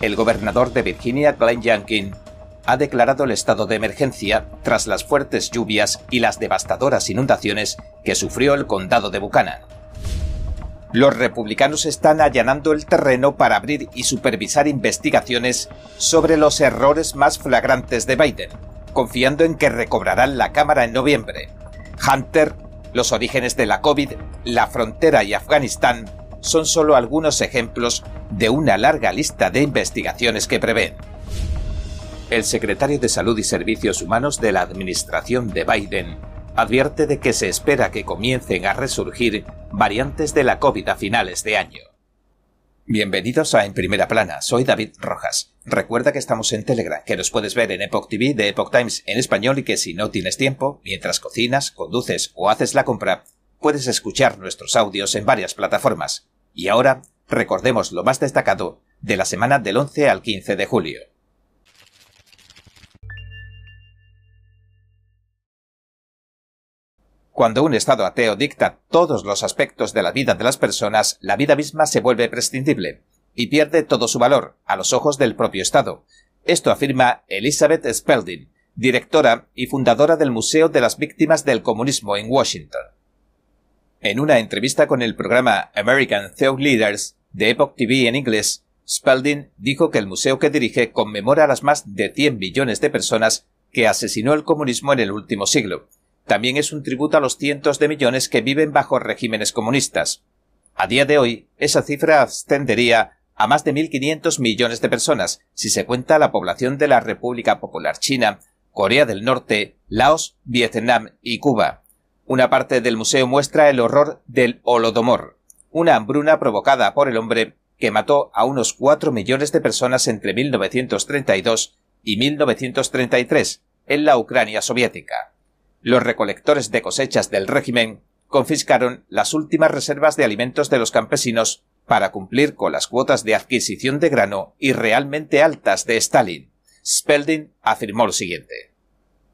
el gobernador de Virginia, Glenn Youngkin, ha declarado el estado de emergencia tras las fuertes lluvias y las devastadoras inundaciones que sufrió el condado de Buchanan. Los republicanos están allanando el terreno para abrir y supervisar investigaciones sobre los errores más flagrantes de Biden, confiando en que recobrarán la Cámara en noviembre. Hunter, los orígenes de la COVID, la frontera y Afganistán son solo algunos ejemplos de una larga lista de investigaciones que prevén. El secretario de Salud y Servicios Humanos de la administración de Biden advierte de que se espera que comiencen a resurgir variantes de la COVID a finales de año. Bienvenidos a En Primera Plana, soy David Rojas. Recuerda que estamos en Telegram, que nos puedes ver en Epoch TV de Epoch Times en español y que si no tienes tiempo, mientras cocinas, conduces o haces la compra, puedes escuchar nuestros audios en varias plataformas. Y ahora, recordemos lo más destacado de la semana del 11 al 15 de julio. Cuando un Estado ateo dicta todos los aspectos de la vida de las personas, la vida misma se vuelve prescindible y pierde todo su valor a los ojos del propio Estado. Esto afirma Elizabeth Spalding, directora y fundadora del Museo de las Víctimas del Comunismo en Washington. En una entrevista con el programa American Thought Leaders de Epoch TV en inglés, Spalding dijo que el museo que dirige conmemora a las más de 100 millones de personas que asesinó el comunismo en el último siglo, también es un tributo a los cientos de millones que viven bajo regímenes comunistas. A día de hoy, esa cifra ascendería a más de 1.500 millones de personas si se cuenta la población de la República Popular China, Corea del Norte, Laos, Vietnam y Cuba. Una parte del museo muestra el horror del Holodomor, una hambruna provocada por el hombre que mató a unos 4 millones de personas entre 1932 y 1933 en la Ucrania soviética los recolectores de cosechas del régimen confiscaron las últimas reservas de alimentos de los campesinos para cumplir con las cuotas de adquisición de grano y realmente altas de Stalin. Spelding afirmó lo siguiente.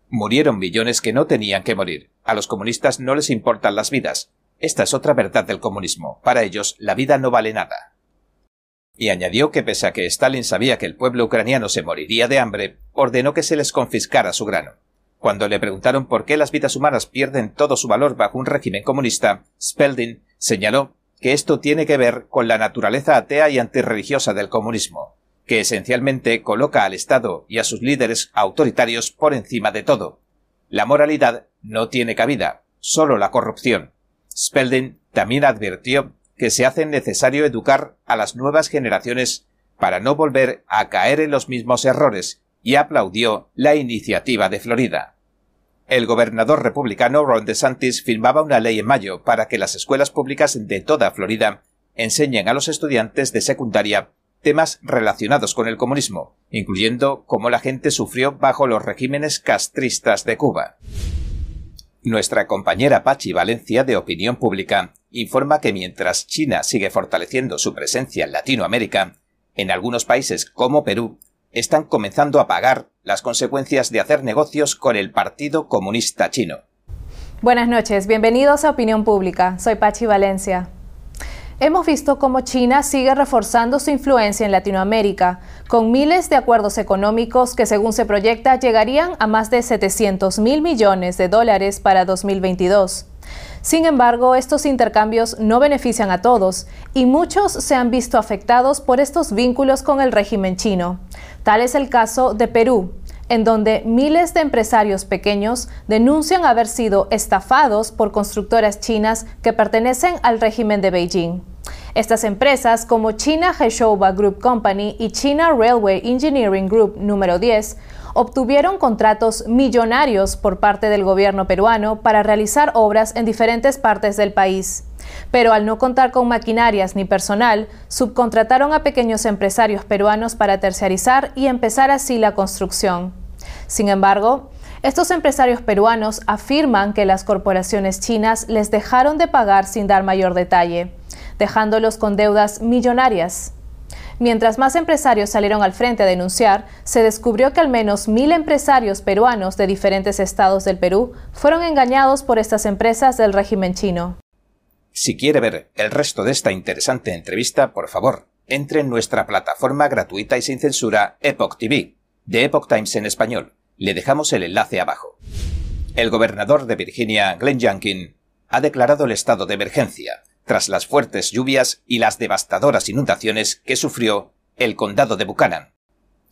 Murieron millones que no tenían que morir. A los comunistas no les importan las vidas. Esta es otra verdad del comunismo. Para ellos, la vida no vale nada. Y añadió que pese a que Stalin sabía que el pueblo ucraniano se moriría de hambre, ordenó que se les confiscara su grano. Cuando le preguntaron por qué las vidas humanas pierden todo su valor bajo un régimen comunista, Spelding señaló que esto tiene que ver con la naturaleza atea y antirreligiosa del comunismo, que esencialmente coloca al Estado y a sus líderes autoritarios por encima de todo. La moralidad no tiene cabida, solo la corrupción. Spelding también advirtió que se hace necesario educar a las nuevas generaciones para no volver a caer en los mismos errores y aplaudió la iniciativa de Florida. El gobernador republicano Ron DeSantis firmaba una ley en mayo para que las escuelas públicas de toda Florida enseñen a los estudiantes de secundaria temas relacionados con el comunismo, incluyendo cómo la gente sufrió bajo los regímenes castristas de Cuba. Nuestra compañera Pachi Valencia de Opinión Pública informa que mientras China sigue fortaleciendo su presencia en Latinoamérica, en algunos países como Perú están comenzando a pagar las consecuencias de hacer negocios con el Partido Comunista Chino. Buenas noches, bienvenidos a Opinión Pública. Soy Pachi Valencia. Hemos visto cómo China sigue reforzando su influencia en Latinoamérica, con miles de acuerdos económicos que según se proyecta llegarían a más de 700 mil millones de dólares para 2022. Sin embargo, estos intercambios no benefician a todos y muchos se han visto afectados por estos vínculos con el régimen chino. Tal es el caso de Perú, en donde miles de empresarios pequeños denuncian haber sido estafados por constructoras chinas que pertenecen al régimen de Beijing. Estas empresas como China Heshouba Group Company y China Railway Engineering Group número 10 obtuvieron contratos millonarios por parte del gobierno peruano para realizar obras en diferentes partes del país. Pero al no contar con maquinarias ni personal, subcontrataron a pequeños empresarios peruanos para terciarizar y empezar así la construcción. Sin embargo, estos empresarios peruanos afirman que las corporaciones chinas les dejaron de pagar sin dar mayor detalle, dejándolos con deudas millonarias. Mientras más empresarios salieron al frente a denunciar, se descubrió que al menos mil empresarios peruanos de diferentes estados del Perú fueron engañados por estas empresas del régimen chino. Si quiere ver el resto de esta interesante entrevista, por favor, entre en nuestra plataforma gratuita y sin censura Epoch TV, de Epoch Times en español. Le dejamos el enlace abajo. El gobernador de Virginia, Glenn Youngkin, ha declarado el estado de emergencia tras las fuertes lluvias y las devastadoras inundaciones que sufrió el condado de Buchanan.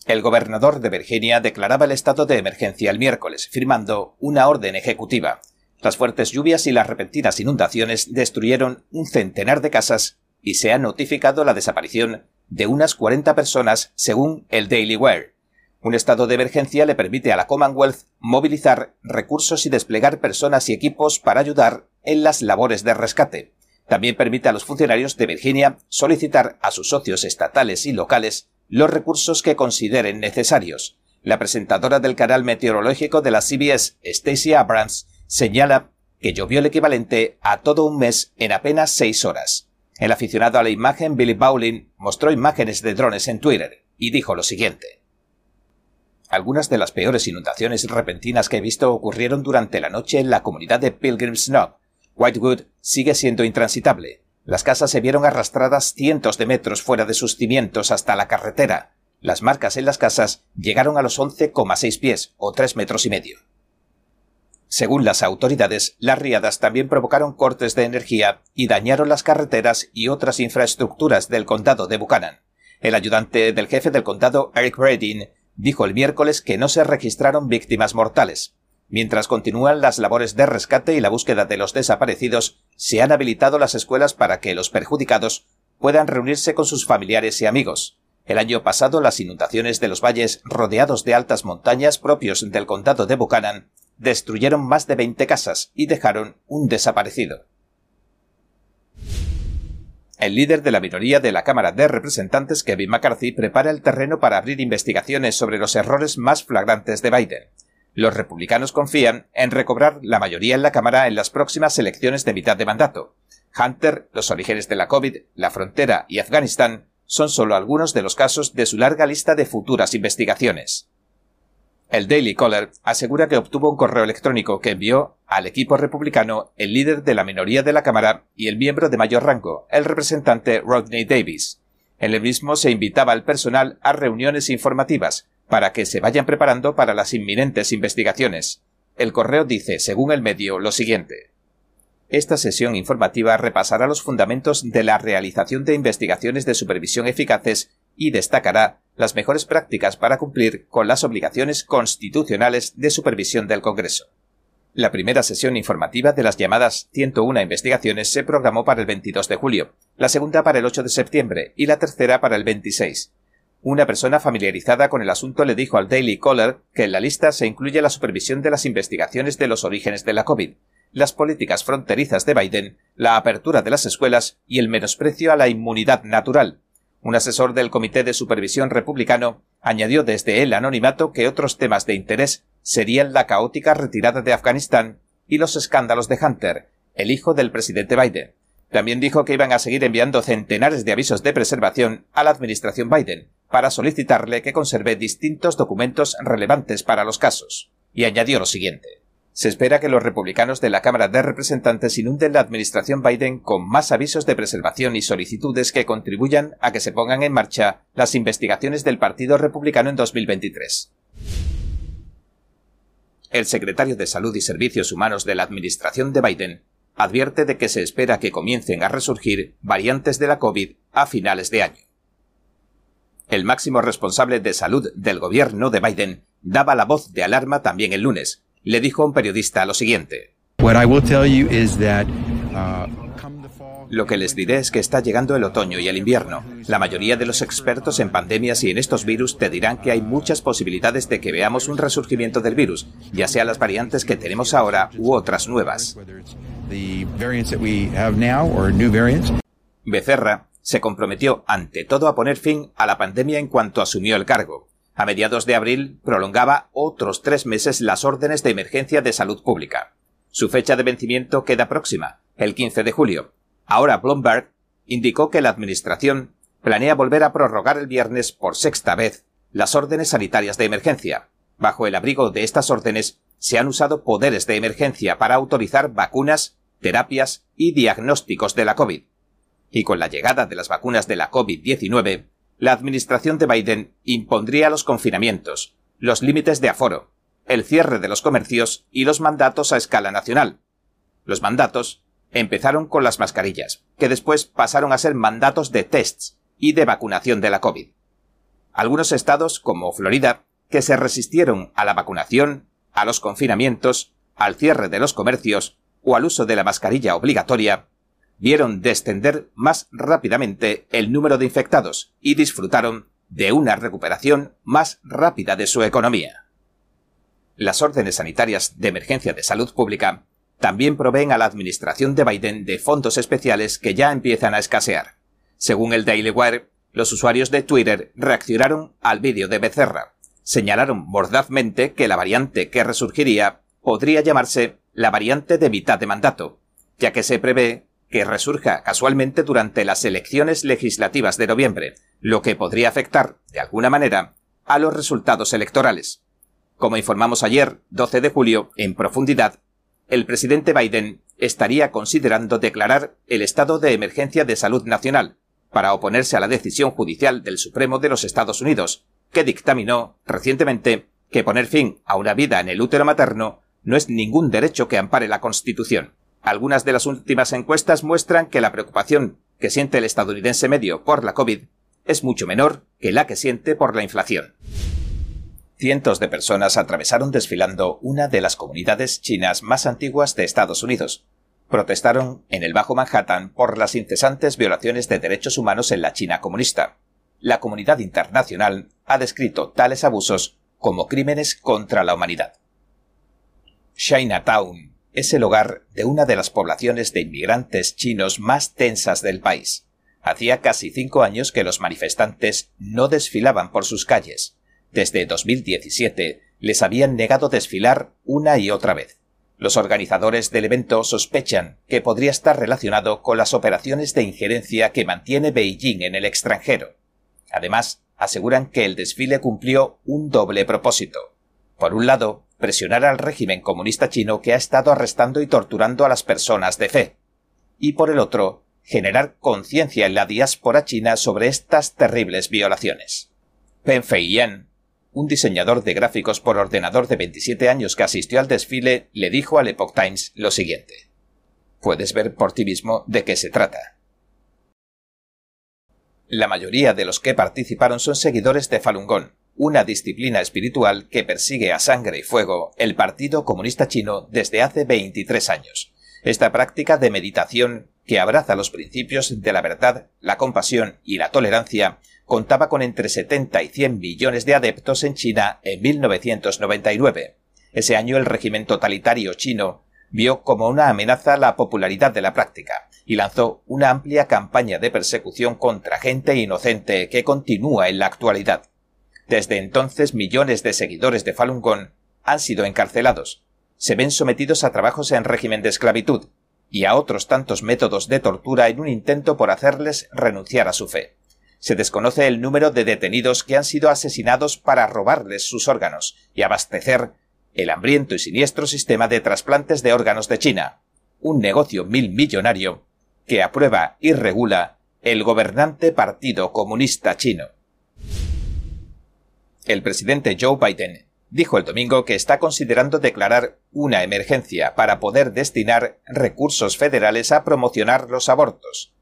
El gobernador de Virginia declaraba el estado de emergencia el miércoles, firmando una orden ejecutiva. Las fuertes lluvias y las repentinas inundaciones destruyeron un centenar de casas y se ha notificado la desaparición de unas 40 personas según el Daily Wire. Un estado de emergencia le permite a la Commonwealth movilizar recursos y desplegar personas y equipos para ayudar en las labores de rescate. También permite a los funcionarios de Virginia solicitar a sus socios estatales y locales los recursos que consideren necesarios. La presentadora del canal meteorológico de la CBS, Stacey Abrams, señala que llovió el equivalente a todo un mes en apenas seis horas. El aficionado a la imagen Billy Bowling mostró imágenes de drones en Twitter y dijo lo siguiente. Algunas de las peores inundaciones repentinas que he visto ocurrieron durante la noche en la comunidad de Pilgrim's Knob. Whitewood sigue siendo intransitable. Las casas se vieron arrastradas cientos de metros fuera de sus cimientos hasta la carretera. Las marcas en las casas llegaron a los 11,6 pies o 3 metros y medio. Según las autoridades, las riadas también provocaron cortes de energía y dañaron las carreteras y otras infraestructuras del condado de Buchanan. El ayudante del jefe del condado, Eric Redding, dijo el miércoles que no se registraron víctimas mortales. Mientras continúan las labores de rescate y la búsqueda de los desaparecidos, se han habilitado las escuelas para que los perjudicados puedan reunirse con sus familiares y amigos. El año pasado las inundaciones de los valles rodeados de altas montañas propios del condado de Buchanan destruyeron más de 20 casas y dejaron un desaparecido. El líder de la minoría de la Cámara de Representantes, Kevin McCarthy, prepara el terreno para abrir investigaciones sobre los errores más flagrantes de Biden. Los republicanos confían en recobrar la mayoría en la Cámara en las próximas elecciones de mitad de mandato. Hunter, los orígenes de la COVID, la frontera y Afganistán son solo algunos de los casos de su larga lista de futuras investigaciones. El Daily Caller asegura que obtuvo un correo electrónico que envió al equipo republicano el líder de la minoría de la Cámara y el miembro de mayor rango, el representante Rodney Davis. En el mismo se invitaba al personal a reuniones informativas, para que se vayan preparando para las inminentes investigaciones. El correo dice, según el medio, lo siguiente. Esta sesión informativa repasará los fundamentos de la realización de investigaciones de supervisión eficaces y destacará las mejores prácticas para cumplir con las obligaciones constitucionales de supervisión del Congreso. La primera sesión informativa de las llamadas 101 investigaciones se programó para el 22 de julio, la segunda para el 8 de septiembre y la tercera para el 26. Una persona familiarizada con el asunto le dijo al Daily Caller que en la lista se incluye la supervisión de las investigaciones de los orígenes de la COVID, las políticas fronterizas de Biden, la apertura de las escuelas y el menosprecio a la inmunidad natural. Un asesor del Comité de Supervisión Republicano añadió desde el anonimato que otros temas de interés serían la caótica retirada de Afganistán y los escándalos de Hunter, el hijo del presidente Biden. También dijo que iban a seguir enviando centenares de avisos de preservación a la administración Biden, para solicitarle que conserve distintos documentos relevantes para los casos. Y añadió lo siguiente. Se espera que los republicanos de la Cámara de Representantes inunden la administración Biden con más avisos de preservación y solicitudes que contribuyan a que se pongan en marcha las investigaciones del Partido Republicano en 2023. El secretario de Salud y Servicios Humanos de la administración de Biden advierte de que se espera que comiencen a resurgir variantes de la COVID a finales de año. El máximo responsable de salud del gobierno de Biden daba la voz de alarma también el lunes. Le dijo a un periodista lo siguiente. Uh, lo que les diré es que está llegando el otoño y el invierno. La mayoría de los expertos en pandemias y en estos virus te dirán que hay muchas posibilidades de que veamos un resurgimiento del virus, ya sea las variantes que tenemos ahora u otras nuevas. Becerra se comprometió ante todo a poner fin a la pandemia en cuanto asumió el cargo. A mediados de abril prolongaba otros tres meses las órdenes de emergencia de salud pública. Su fecha de vencimiento queda próxima, el 15 de julio. Ahora Bloomberg indicó que la Administración planea volver a prorrogar el viernes por sexta vez las órdenes sanitarias de emergencia. Bajo el abrigo de estas órdenes se han usado poderes de emergencia para autorizar vacunas, terapias y diagnósticos de la COVID y con la llegada de las vacunas de la COVID-19, la administración de Biden impondría los confinamientos, los límites de aforo, el cierre de los comercios y los mandatos a escala nacional. Los mandatos empezaron con las mascarillas, que después pasaron a ser mandatos de tests y de vacunación de la COVID. Algunos estados, como Florida, que se resistieron a la vacunación, a los confinamientos, al cierre de los comercios o al uso de la mascarilla obligatoria, vieron descender más rápidamente el número de infectados y disfrutaron de una recuperación más rápida de su economía. Las órdenes sanitarias de emergencia de salud pública también proveen a la administración de Biden de fondos especiales que ya empiezan a escasear. Según el Daily Wire, los usuarios de Twitter reaccionaron al vídeo de Becerra. Señalaron mordazmente que la variante que resurgiría podría llamarse la variante de mitad de mandato, ya que se prevé que resurja casualmente durante las elecciones legislativas de noviembre, lo que podría afectar, de alguna manera, a los resultados electorales. Como informamos ayer, 12 de julio, en profundidad, el presidente Biden estaría considerando declarar el estado de emergencia de salud nacional para oponerse a la decisión judicial del Supremo de los Estados Unidos, que dictaminó recientemente que poner fin a una vida en el útero materno no es ningún derecho que ampare la Constitución. Algunas de las últimas encuestas muestran que la preocupación que siente el estadounidense medio por la COVID es mucho menor que la que siente por la inflación cientos de personas atravesaron desfilando una de las comunidades chinas más antiguas de Estados Unidos. Protestaron en el Bajo Manhattan por las incesantes violaciones de derechos humanos en la China comunista. La comunidad internacional ha descrito tales abusos como crímenes contra la humanidad. Chinatown es el hogar de una de las poblaciones de inmigrantes chinos más tensas del país. Hacía casi cinco años que los manifestantes no desfilaban por sus calles. Desde 2017 les habían negado desfilar una y otra vez. Los organizadores del evento sospechan que podría estar relacionado con las operaciones de injerencia que mantiene Beijing en el extranjero. Además, aseguran que el desfile cumplió un doble propósito. Por un lado, presionar al régimen comunista chino que ha estado arrestando y torturando a las personas de fe. Y por el otro, generar conciencia en la diáspora china sobre estas terribles violaciones. Pen Feiyan, un diseñador de gráficos por ordenador de 27 años que asistió al desfile le dijo al Epoch Times lo siguiente. Puedes ver por ti mismo de qué se trata. La mayoría de los que participaron son seguidores de Falun Gong, una disciplina espiritual que persigue a sangre y fuego el Partido Comunista Chino desde hace 23 años. Esta práctica de meditación, que abraza los principios de la verdad, la compasión y la tolerancia, contaba con entre 70 y 100 millones de adeptos en China en 1999. Ese año el régimen totalitario chino vio como una amenaza la popularidad de la práctica y lanzó una amplia campaña de persecución contra gente inocente que continúa en la actualidad. Desde entonces millones de seguidores de Falun Gong han sido encarcelados, se ven sometidos a trabajos en régimen de esclavitud y a otros tantos métodos de tortura en un intento por hacerles renunciar a su fe se desconoce el número de detenidos que han sido asesinados para robarles sus órganos y abastecer el hambriento y siniestro sistema de trasplantes de órganos de China, un negocio mil millonario que aprueba y regula el gobernante Partido Comunista Chino. El presidente Joe Biden dijo el domingo que está considerando declarar una emergencia para poder destinar recursos federales a promocionar los abortos,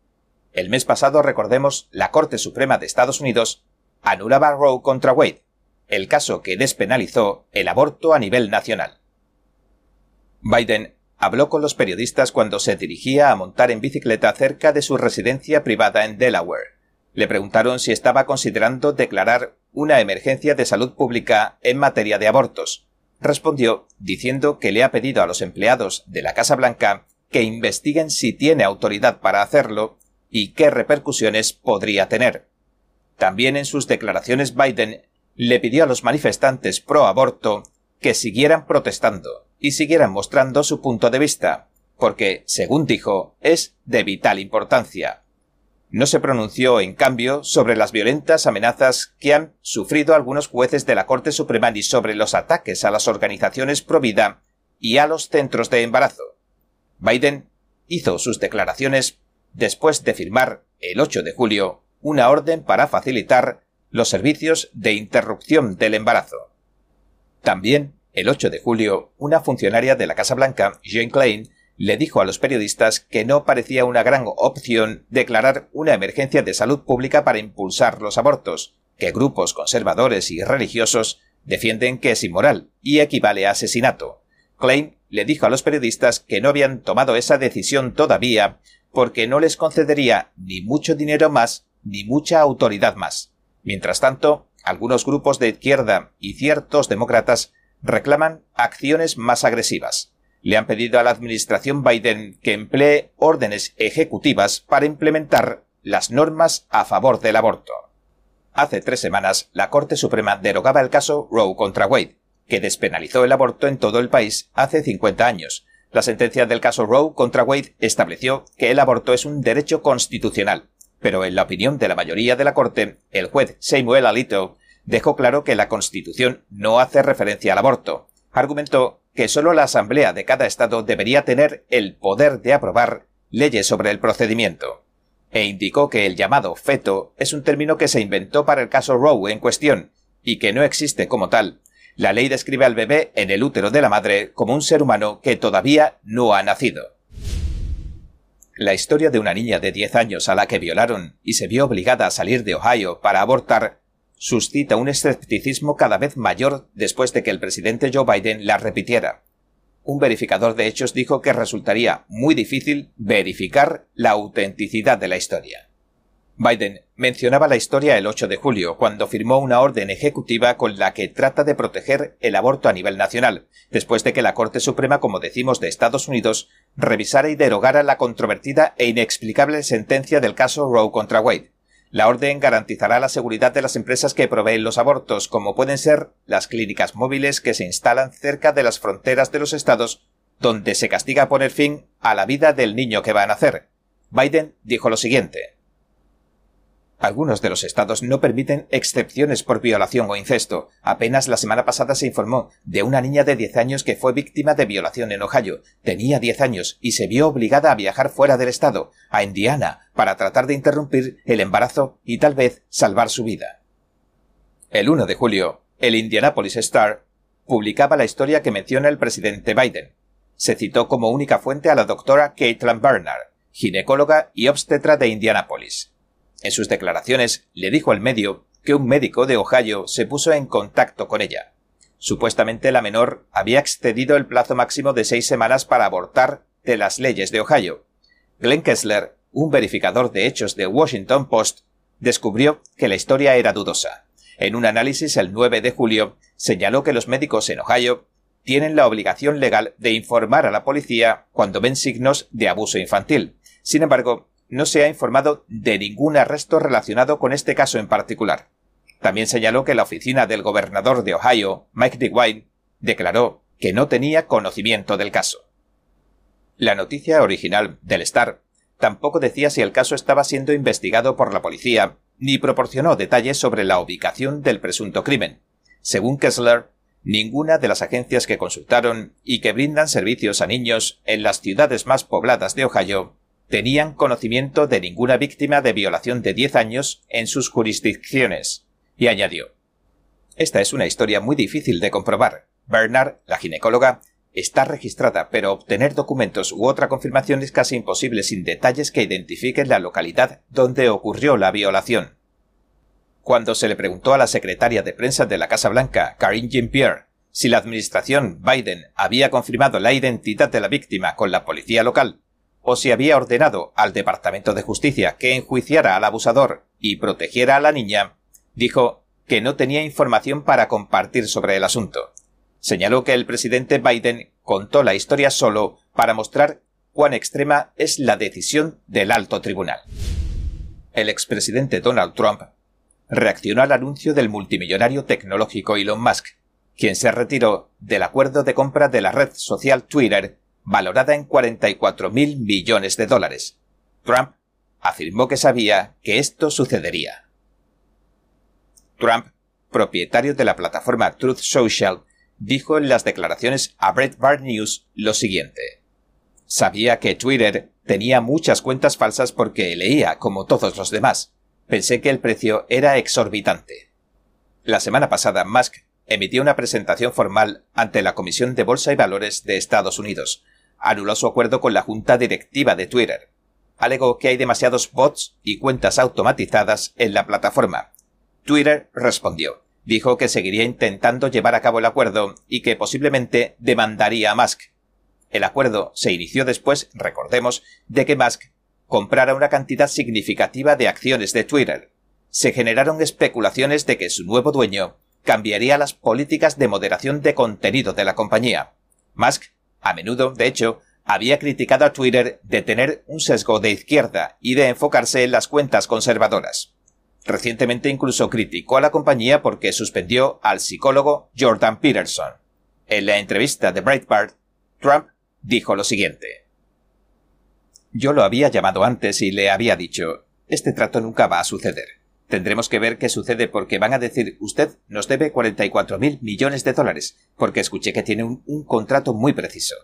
el mes pasado, recordemos, la Corte Suprema de Estados Unidos anulaba Roe contra Wade, el caso que despenalizó el aborto a nivel nacional. Biden habló con los periodistas cuando se dirigía a montar en bicicleta cerca de su residencia privada en Delaware. Le preguntaron si estaba considerando declarar una emergencia de salud pública en materia de abortos. Respondió diciendo que le ha pedido a los empleados de la Casa Blanca que investiguen si tiene autoridad para hacerlo y qué repercusiones podría tener. También en sus declaraciones Biden le pidió a los manifestantes pro aborto que siguieran protestando y siguieran mostrando su punto de vista, porque, según dijo, es de vital importancia. No se pronunció, en cambio, sobre las violentas amenazas que han sufrido algunos jueces de la Corte Suprema ni sobre los ataques a las organizaciones pro vida y a los centros de embarazo. Biden hizo sus declaraciones después de firmar el 8 de julio una orden para facilitar los servicios de interrupción del embarazo. También, el 8 de julio, una funcionaria de la Casa Blanca, Jane Klein, le dijo a los periodistas que no parecía una gran opción declarar una emergencia de salud pública para impulsar los abortos, que grupos conservadores y religiosos defienden que es inmoral y equivale a asesinato. Klein le dijo a los periodistas que no habían tomado esa decisión todavía porque no les concedería ni mucho dinero más ni mucha autoridad más. Mientras tanto, algunos grupos de izquierda y ciertos demócratas reclaman acciones más agresivas. Le han pedido a la administración Biden que emplee órdenes ejecutivas para implementar las normas a favor del aborto. Hace tres semanas, la Corte Suprema derogaba el caso Roe contra Wade, que despenalizó el aborto en todo el país hace 50 años. La sentencia del caso Roe contra Wade estableció que el aborto es un derecho constitucional, pero en la opinión de la mayoría de la Corte, el juez Samuel Alito dejó claro que la Constitución no hace referencia al aborto. Argumentó que solo la Asamblea de cada Estado debería tener el poder de aprobar leyes sobre el procedimiento e indicó que el llamado feto es un término que se inventó para el caso Roe en cuestión y que no existe como tal. La ley describe al bebé en el útero de la madre como un ser humano que todavía no ha nacido. La historia de una niña de 10 años a la que violaron y se vio obligada a salir de Ohio para abortar suscita un escepticismo cada vez mayor después de que el presidente Joe Biden la repitiera un verificador de hechos dijo que resultaría muy difícil verificar la autenticidad de la historia. Biden mencionaba la historia el 8 de julio, cuando firmó una orden ejecutiva con la que trata de proteger el aborto a nivel nacional, después de que la Corte Suprema, como decimos, de Estados Unidos revisara y derogara la controvertida e inexplicable sentencia del caso Roe contra Wade. La orden garantizará la seguridad de las empresas que proveen los abortos, como pueden ser las clínicas móviles que se instalan cerca de las fronteras de los estados, donde se castiga poner fin a la vida del niño que va a nacer. Biden dijo lo siguiente. Algunos de los estados no permiten excepciones por violación o incesto. Apenas la semana pasada se informó de una niña de 10 años que fue víctima de violación en Ohio. Tenía 10 años y se vio obligada a viajar fuera del estado, a Indiana, para tratar de interrumpir el embarazo y tal vez salvar su vida. El 1 de julio, el Indianapolis Star publicaba la historia que menciona el presidente Biden. Se citó como única fuente a la doctora Caitlin Bernard, ginecóloga y obstetra de Indianapolis. En sus declaraciones le dijo al medio que un médico de Ohio se puso en contacto con ella. Supuestamente la menor había excedido el plazo máximo de seis semanas para abortar de las leyes de Ohio. Glenn Kessler, un verificador de hechos de Washington Post, descubrió que la historia era dudosa. En un análisis el 9 de julio señaló que los médicos en Ohio tienen la obligación legal de informar a la policía cuando ven signos de abuso infantil. Sin embargo, no se ha informado de ningún arresto relacionado con este caso en particular. También señaló que la oficina del gobernador de Ohio, Mike DeWine, declaró que no tenía conocimiento del caso. La noticia original del Star tampoco decía si el caso estaba siendo investigado por la policía, ni proporcionó detalles sobre la ubicación del presunto crimen. Según Kessler, ninguna de las agencias que consultaron y que brindan servicios a niños en las ciudades más pobladas de Ohio tenían conocimiento de ninguna víctima de violación de 10 años en sus jurisdicciones. Y añadió, Esta es una historia muy difícil de comprobar. Bernard, la ginecóloga, está registrada, pero obtener documentos u otra confirmación es casi imposible sin detalles que identifiquen la localidad donde ocurrió la violación. Cuando se le preguntó a la secretaria de prensa de la Casa Blanca, Karine Jean-Pierre, si la administración Biden había confirmado la identidad de la víctima con la policía local, o si había ordenado al Departamento de Justicia que enjuiciara al abusador y protegiera a la niña, dijo que no tenía información para compartir sobre el asunto. Señaló que el presidente Biden contó la historia solo para mostrar cuán extrema es la decisión del alto tribunal. El expresidente Donald Trump reaccionó al anuncio del multimillonario tecnológico Elon Musk, quien se retiró del acuerdo de compra de la red social Twitter valorada en 44 mil millones de dólares. Trump afirmó que sabía que esto sucedería. Trump, propietario de la plataforma Truth Social, dijo en las declaraciones a Breitbart News lo siguiente. Sabía que Twitter tenía muchas cuentas falsas porque leía como todos los demás. Pensé que el precio era exorbitante. La semana pasada, Musk emitió una presentación formal ante la Comisión de Bolsa y Valores de Estados Unidos. Anuló su acuerdo con la Junta Directiva de Twitter. Alegó que hay demasiados bots y cuentas automatizadas en la plataforma. Twitter respondió. Dijo que seguiría intentando llevar a cabo el acuerdo y que posiblemente demandaría a Musk. El acuerdo se inició después, recordemos, de que Musk comprara una cantidad significativa de acciones de Twitter. Se generaron especulaciones de que su nuevo dueño cambiaría las políticas de moderación de contenido de la compañía. Musk, a menudo, de hecho, había criticado a Twitter de tener un sesgo de izquierda y de enfocarse en las cuentas conservadoras. Recientemente incluso criticó a la compañía porque suspendió al psicólogo Jordan Peterson. En la entrevista de Breitbart, Trump dijo lo siguiente. Yo lo había llamado antes y le había dicho, este trato nunca va a suceder. Tendremos que ver qué sucede porque van a decir, usted nos debe 44 mil millones de dólares, porque escuché que tiene un, un contrato muy preciso.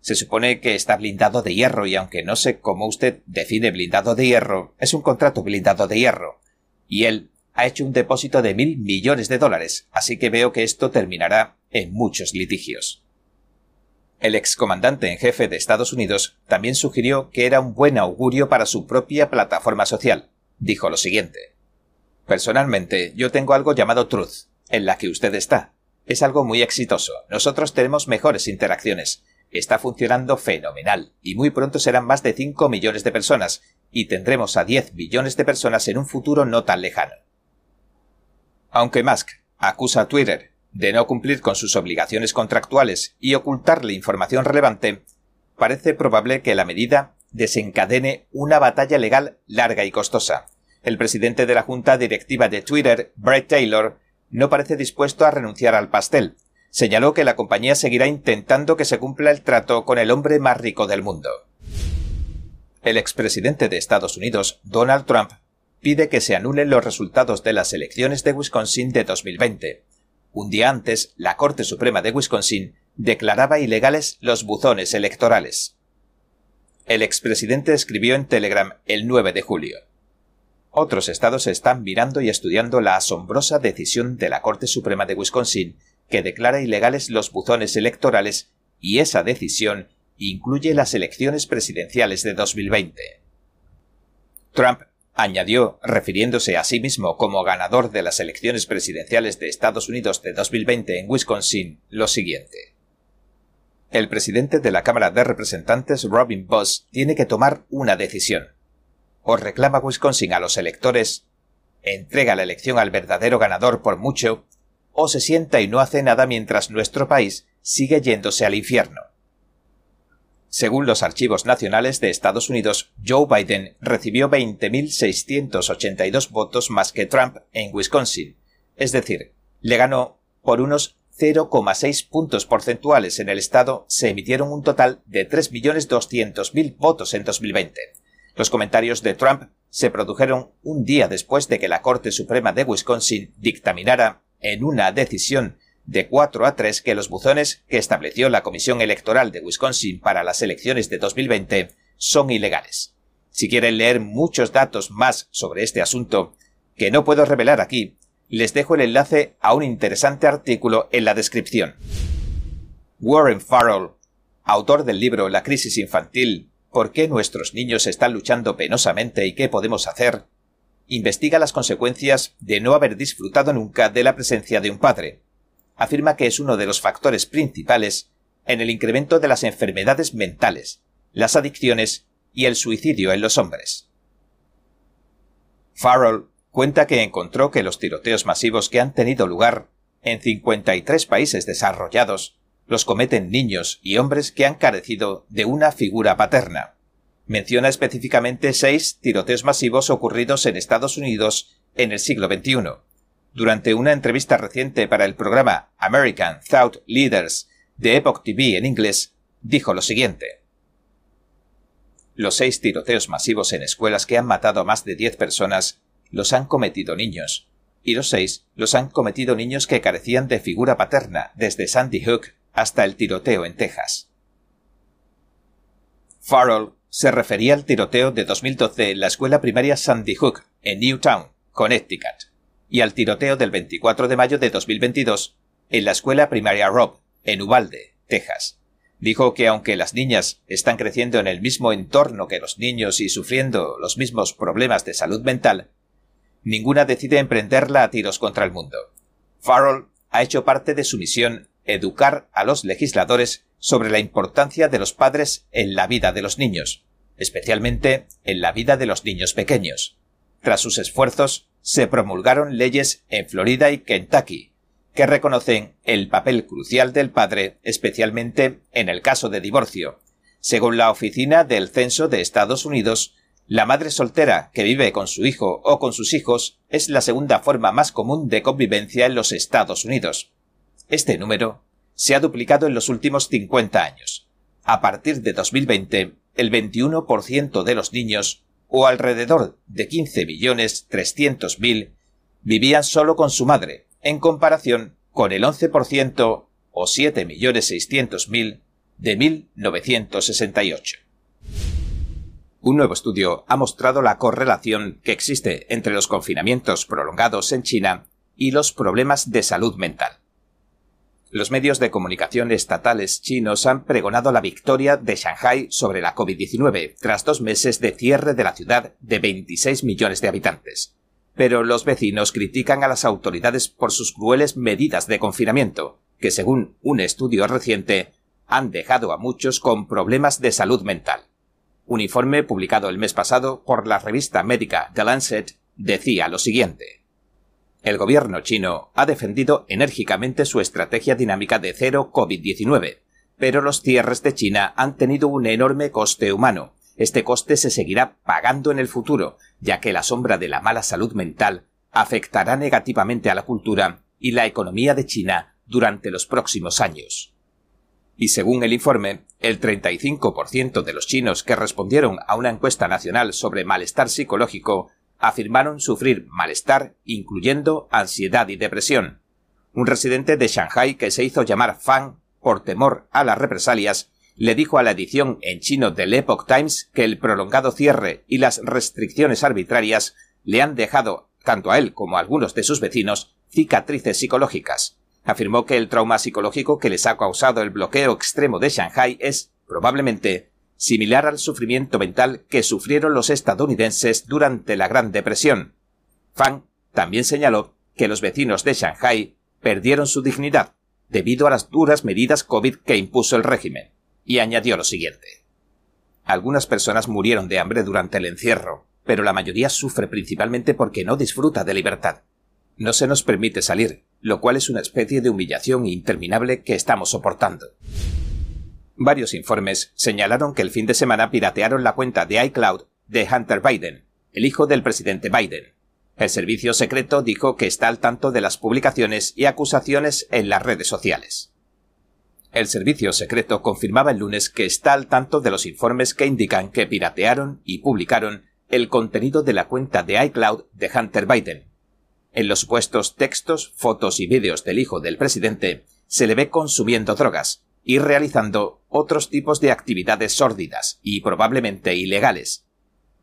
Se supone que está blindado de hierro y aunque no sé cómo usted define blindado de hierro, es un contrato blindado de hierro. Y él ha hecho un depósito de mil millones de dólares, así que veo que esto terminará en muchos litigios. El excomandante en jefe de Estados Unidos también sugirió que era un buen augurio para su propia plataforma social. Dijo lo siguiente. Personalmente, yo tengo algo llamado Truth, en la que usted está. Es algo muy exitoso. Nosotros tenemos mejores interacciones. Está funcionando fenomenal, y muy pronto serán más de 5 millones de personas, y tendremos a 10 millones de personas en un futuro no tan lejano. Aunque Musk acusa a Twitter de no cumplir con sus obligaciones contractuales y ocultarle información relevante, parece probable que la medida desencadene una batalla legal larga y costosa. El presidente de la Junta Directiva de Twitter, Brett Taylor, no parece dispuesto a renunciar al pastel. Señaló que la compañía seguirá intentando que se cumpla el trato con el hombre más rico del mundo. El expresidente de Estados Unidos, Donald Trump, pide que se anulen los resultados de las elecciones de Wisconsin de 2020. Un día antes, la Corte Suprema de Wisconsin declaraba ilegales los buzones electorales. El expresidente escribió en Telegram el 9 de julio. Otros estados están mirando y estudiando la asombrosa decisión de la Corte Suprema de Wisconsin que declara ilegales los buzones electorales y esa decisión incluye las elecciones presidenciales de 2020. Trump añadió, refiriéndose a sí mismo como ganador de las elecciones presidenciales de Estados Unidos de 2020 en Wisconsin, lo siguiente. El presidente de la Cámara de Representantes, Robin Buss, tiene que tomar una decisión. O reclama Wisconsin a los electores, entrega la elección al verdadero ganador por mucho, o se sienta y no hace nada mientras nuestro país sigue yéndose al infierno. Según los archivos nacionales de Estados Unidos, Joe Biden recibió 20.682 votos más que Trump en Wisconsin, es decir, le ganó por unos 0,6 puntos porcentuales en el estado, se emitieron un total de 3.200.000 votos en 2020. Los comentarios de Trump se produjeron un día después de que la Corte Suprema de Wisconsin dictaminara en una decisión de 4 a 3 que los buzones que estableció la Comisión Electoral de Wisconsin para las elecciones de 2020 son ilegales. Si quieren leer muchos datos más sobre este asunto, que no puedo revelar aquí, les dejo el enlace a un interesante artículo en la descripción. Warren Farrell, autor del libro La crisis infantil, ¿por qué nuestros niños están luchando penosamente y qué podemos hacer? investiga las consecuencias de no haber disfrutado nunca de la presencia de un padre, afirma que es uno de los factores principales en el incremento de las enfermedades mentales, las adicciones y el suicidio en los hombres. Farrell cuenta que encontró que los tiroteos masivos que han tenido lugar en 53 países desarrollados los cometen niños y hombres que han carecido de una figura paterna. Menciona específicamente seis tiroteos masivos ocurridos en Estados Unidos en el siglo XXI, durante una entrevista reciente para el programa American Thought Leaders de Epoch TV en inglés, dijo lo siguiente. Los seis tiroteos masivos en escuelas que han matado a más de diez personas los han cometido niños, y los seis los han cometido niños que carecían de figura paterna desde Sandy Hook hasta el tiroteo en Texas. Farrell se refería al tiroteo de 2012 en la escuela primaria Sandy Hook, en Newtown, Connecticut, y al tiroteo del 24 de mayo de 2022 en la escuela primaria Robb, en Uvalde, Texas. Dijo que aunque las niñas están creciendo en el mismo entorno que los niños y sufriendo los mismos problemas de salud mental, ninguna decide emprenderla a tiros contra el mundo. Farrell ha hecho parte de su misión educar a los legisladores sobre la importancia de los padres en la vida de los niños, especialmente en la vida de los niños pequeños. Tras sus esfuerzos, se promulgaron leyes en Florida y Kentucky que reconocen el papel crucial del padre, especialmente en el caso de divorcio. Según la Oficina del Censo de Estados Unidos, la madre soltera que vive con su hijo o con sus hijos es la segunda forma más común de convivencia en los Estados Unidos. Este número se ha duplicado en los últimos 50 años. A partir de 2020, el 21% de los niños, o alrededor de 15 millones vivían solo con su madre, en comparación con el 11% o 7.600.000 de 1968. Un nuevo estudio ha mostrado la correlación que existe entre los confinamientos prolongados en China y los problemas de salud mental. Los medios de comunicación estatales chinos han pregonado la victoria de Shanghai sobre la COVID-19 tras dos meses de cierre de la ciudad de 26 millones de habitantes. Pero los vecinos critican a las autoridades por sus crueles medidas de confinamiento, que según un estudio reciente han dejado a muchos con problemas de salud mental. Un informe publicado el mes pasado por la revista médica The Lancet decía lo siguiente. El gobierno chino ha defendido enérgicamente su estrategia dinámica de cero COVID-19, pero los cierres de China han tenido un enorme coste humano. Este coste se seguirá pagando en el futuro, ya que la sombra de la mala salud mental afectará negativamente a la cultura y la economía de China durante los próximos años. Y según el informe, el 35% de los chinos que respondieron a una encuesta nacional sobre malestar psicológico afirmaron sufrir malestar, incluyendo ansiedad y depresión. Un residente de Shanghai que se hizo llamar Fang por temor a las represalias le dijo a la edición en chino del Epoch Times que el prolongado cierre y las restricciones arbitrarias le han dejado, tanto a él como a algunos de sus vecinos, cicatrices psicológicas. Afirmó que el trauma psicológico que les ha causado el bloqueo extremo de Shanghai es, probablemente, similar al sufrimiento mental que sufrieron los estadounidenses durante la Gran Depresión. Fang también señaló que los vecinos de Shanghai perdieron su dignidad debido a las duras medidas COVID que impuso el régimen, y añadió lo siguiente. Algunas personas murieron de hambre durante el encierro, pero la mayoría sufre principalmente porque no disfruta de libertad. No se nos permite salir, lo cual es una especie de humillación interminable que estamos soportando. Varios informes señalaron que el fin de semana piratearon la cuenta de iCloud de Hunter Biden, el hijo del presidente Biden. El servicio secreto dijo que está al tanto de las publicaciones y acusaciones en las redes sociales. El servicio secreto confirmaba el lunes que está al tanto de los informes que indican que piratearon y publicaron el contenido de la cuenta de iCloud de Hunter Biden. En los supuestos textos, fotos y vídeos del hijo del presidente se le ve consumiendo drogas, y realizando otros tipos de actividades sórdidas y probablemente ilegales.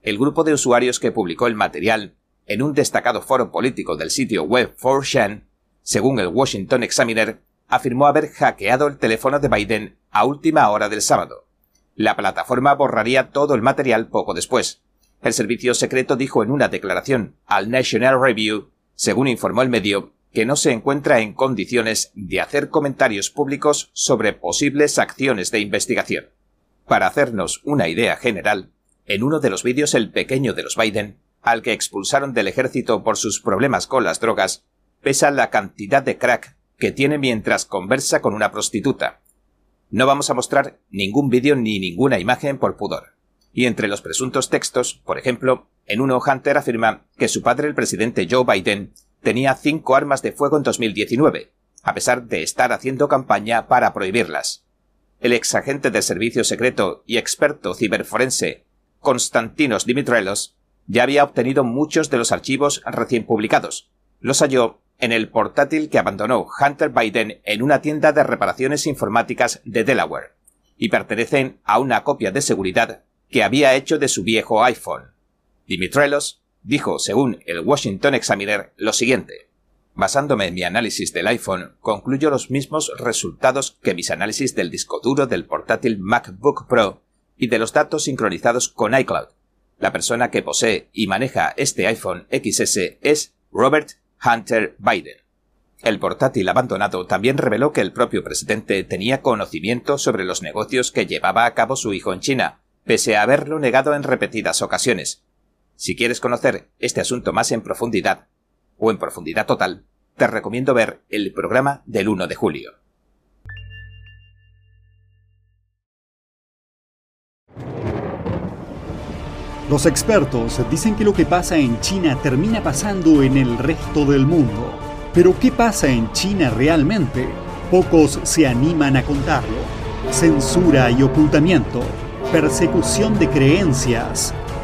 El grupo de usuarios que publicó el material en un destacado foro político del sitio web 4chan, según el Washington Examiner, afirmó haber hackeado el teléfono de Biden a última hora del sábado. La plataforma borraría todo el material poco después. El servicio secreto dijo en una declaración al National Review, según informó el medio, que no se encuentra en condiciones de hacer comentarios públicos sobre posibles acciones de investigación. Para hacernos una idea general, en uno de los vídeos el pequeño de los Biden, al que expulsaron del ejército por sus problemas con las drogas, pesa la cantidad de crack que tiene mientras conversa con una prostituta. No vamos a mostrar ningún vídeo ni ninguna imagen por pudor. Y entre los presuntos textos, por ejemplo, en uno Hunter afirma que su padre, el presidente Joe Biden, tenía cinco armas de fuego en 2019, a pesar de estar haciendo campaña para prohibirlas. El ex agente del servicio secreto y experto ciberforense Konstantinos Dimitrelos ya había obtenido muchos de los archivos recién publicados. Los halló en el portátil que abandonó Hunter Biden en una tienda de reparaciones informáticas de Delaware. y pertenecen a una copia de seguridad que había hecho de su viejo iPhone. Dimitrelos dijo, según el Washington Examiner, lo siguiente. Basándome en mi análisis del iPhone, concluyo los mismos resultados que mis análisis del disco duro del portátil MacBook Pro y de los datos sincronizados con iCloud. La persona que posee y maneja este iPhone XS es Robert Hunter Biden. El portátil abandonado también reveló que el propio presidente tenía conocimiento sobre los negocios que llevaba a cabo su hijo en China, pese a haberlo negado en repetidas ocasiones. Si quieres conocer este asunto más en profundidad, o en profundidad total, te recomiendo ver el programa del 1 de julio. Los expertos dicen que lo que pasa en China termina pasando en el resto del mundo. Pero ¿qué pasa en China realmente? Pocos se animan a contarlo. Censura y ocultamiento, persecución de creencias,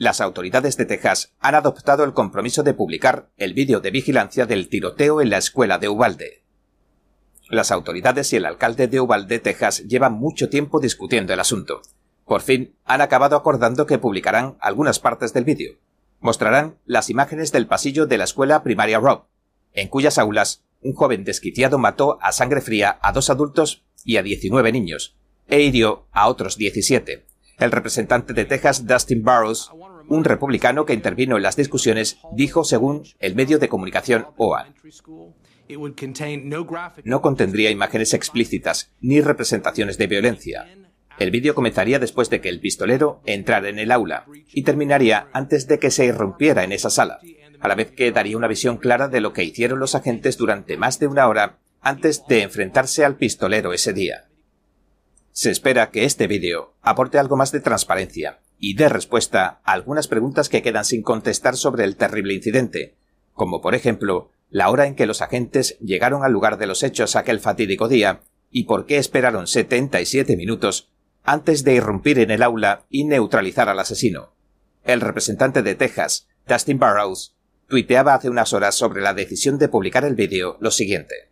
Las autoridades de Texas han adoptado el compromiso de publicar el vídeo de vigilancia del tiroteo en la escuela de Uvalde. Las autoridades y el alcalde de Uvalde, Texas, llevan mucho tiempo discutiendo el asunto. Por fin, han acabado acordando que publicarán algunas partes del vídeo. Mostrarán las imágenes del pasillo de la escuela primaria Rob, en cuyas aulas un joven desquiciado mató a sangre fría a dos adultos y a 19 niños, e hirió a otros 17. El representante de Texas, Dustin Burrows, un republicano que intervino en las discusiones, dijo según el medio de comunicación OA. No contendría imágenes explícitas ni representaciones de violencia. El vídeo comenzaría después de que el pistolero entrara en el aula y terminaría antes de que se irrumpiera en esa sala, a la vez que daría una visión clara de lo que hicieron los agentes durante más de una hora antes de enfrentarse al pistolero ese día. Se espera que este vídeo aporte algo más de transparencia y dé respuesta a algunas preguntas que quedan sin contestar sobre el terrible incidente, como por ejemplo la hora en que los agentes llegaron al lugar de los hechos aquel fatídico día y por qué esperaron 77 minutos antes de irrumpir en el aula y neutralizar al asesino. El representante de Texas, Dustin Burrows, tuiteaba hace unas horas sobre la decisión de publicar el vídeo lo siguiente.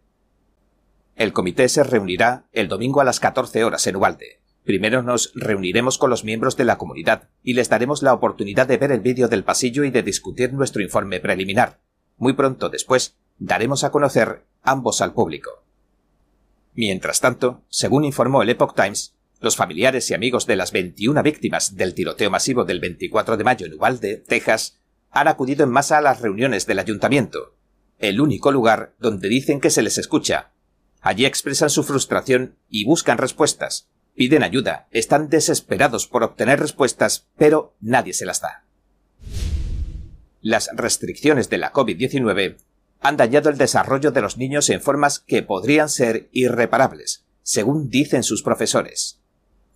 El comité se reunirá el domingo a las 14 horas en Uvalde. Primero nos reuniremos con los miembros de la comunidad y les daremos la oportunidad de ver el vídeo del pasillo y de discutir nuestro informe preliminar. Muy pronto después, daremos a conocer ambos al público. Mientras tanto, según informó el Epoch Times, los familiares y amigos de las 21 víctimas del tiroteo masivo del 24 de mayo en Uvalde, Texas, han acudido en masa a las reuniones del ayuntamiento, el único lugar donde dicen que se les escucha. Allí expresan su frustración y buscan respuestas, piden ayuda, están desesperados por obtener respuestas, pero nadie se las da. Las restricciones de la COVID-19 han dañado el desarrollo de los niños en formas que podrían ser irreparables, según dicen sus profesores.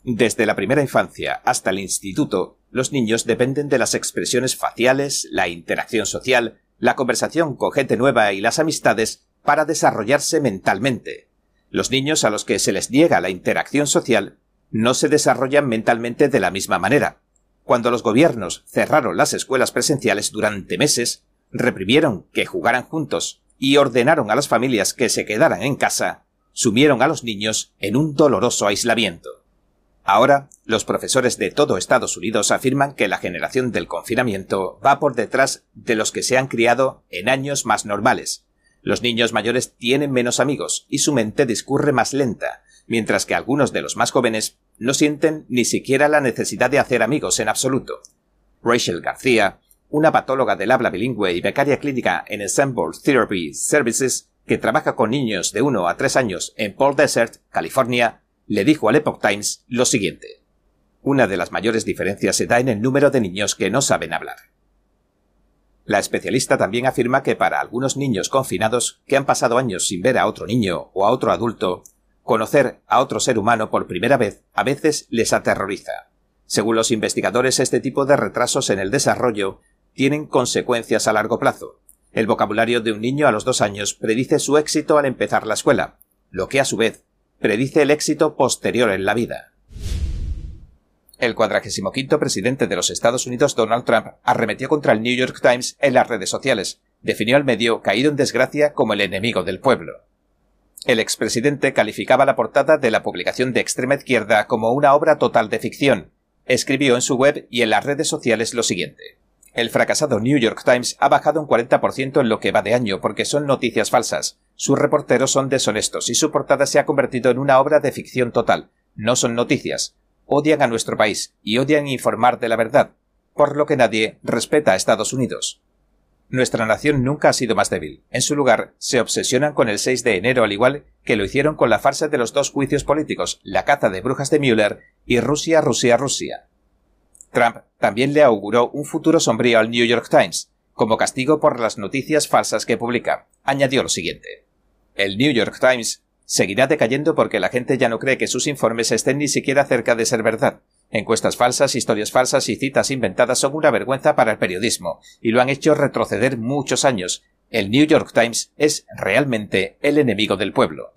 Desde la primera infancia hasta el instituto, los niños dependen de las expresiones faciales, la interacción social, la conversación con gente nueva y las amistades para desarrollarse mentalmente. Los niños a los que se les niega la interacción social no se desarrollan mentalmente de la misma manera, cuando los gobiernos cerraron las escuelas presenciales durante meses, reprimieron que jugaran juntos y ordenaron a las familias que se quedaran en casa, sumieron a los niños en un doloroso aislamiento. Ahora, los profesores de todo Estados Unidos afirman que la generación del confinamiento va por detrás de los que se han criado en años más normales. Los niños mayores tienen menos amigos y su mente discurre más lenta, mientras que algunos de los más jóvenes no sienten ni siquiera la necesidad de hacer amigos en absoluto. Rachel García, una patóloga del habla bilingüe y becaria clínica en Ensemble Therapy Services, que trabaja con niños de 1 a 3 años en Paul Desert, California, le dijo al Epoch Times lo siguiente. Una de las mayores diferencias se da en el número de niños que no saben hablar. La especialista también afirma que para algunos niños confinados que han pasado años sin ver a otro niño o a otro adulto, conocer a otro ser humano por primera vez a veces les aterroriza. Según los investigadores, este tipo de retrasos en el desarrollo tienen consecuencias a largo plazo. El vocabulario de un niño a los dos años predice su éxito al empezar la escuela, lo que a su vez predice el éxito posterior en la vida. El 45 presidente de los Estados Unidos, Donald Trump, arremetió contra el New York Times en las redes sociales. Definió al medio caído en desgracia como el enemigo del pueblo. El expresidente calificaba la portada de la publicación de extrema izquierda como una obra total de ficción. Escribió en su web y en las redes sociales lo siguiente. El fracasado New York Times ha bajado un 40% en lo que va de año porque son noticias falsas. Sus reporteros son deshonestos y su portada se ha convertido en una obra de ficción total. No son noticias odian a nuestro país y odian informar de la verdad, por lo que nadie respeta a Estados Unidos. Nuestra nación nunca ha sido más débil. En su lugar, se obsesionan con el 6 de enero al igual que lo hicieron con la farsa de los dos juicios políticos, la caza de brujas de Müller y Rusia, Rusia, Rusia. Trump también le auguró un futuro sombrío al New York Times, como castigo por las noticias falsas que publica. Añadió lo siguiente. El New York Times seguirá decayendo porque la gente ya no cree que sus informes estén ni siquiera cerca de ser verdad. Encuestas falsas, historias falsas y citas inventadas son una vergüenza para el periodismo, y lo han hecho retroceder muchos años. El New York Times es realmente el enemigo del pueblo.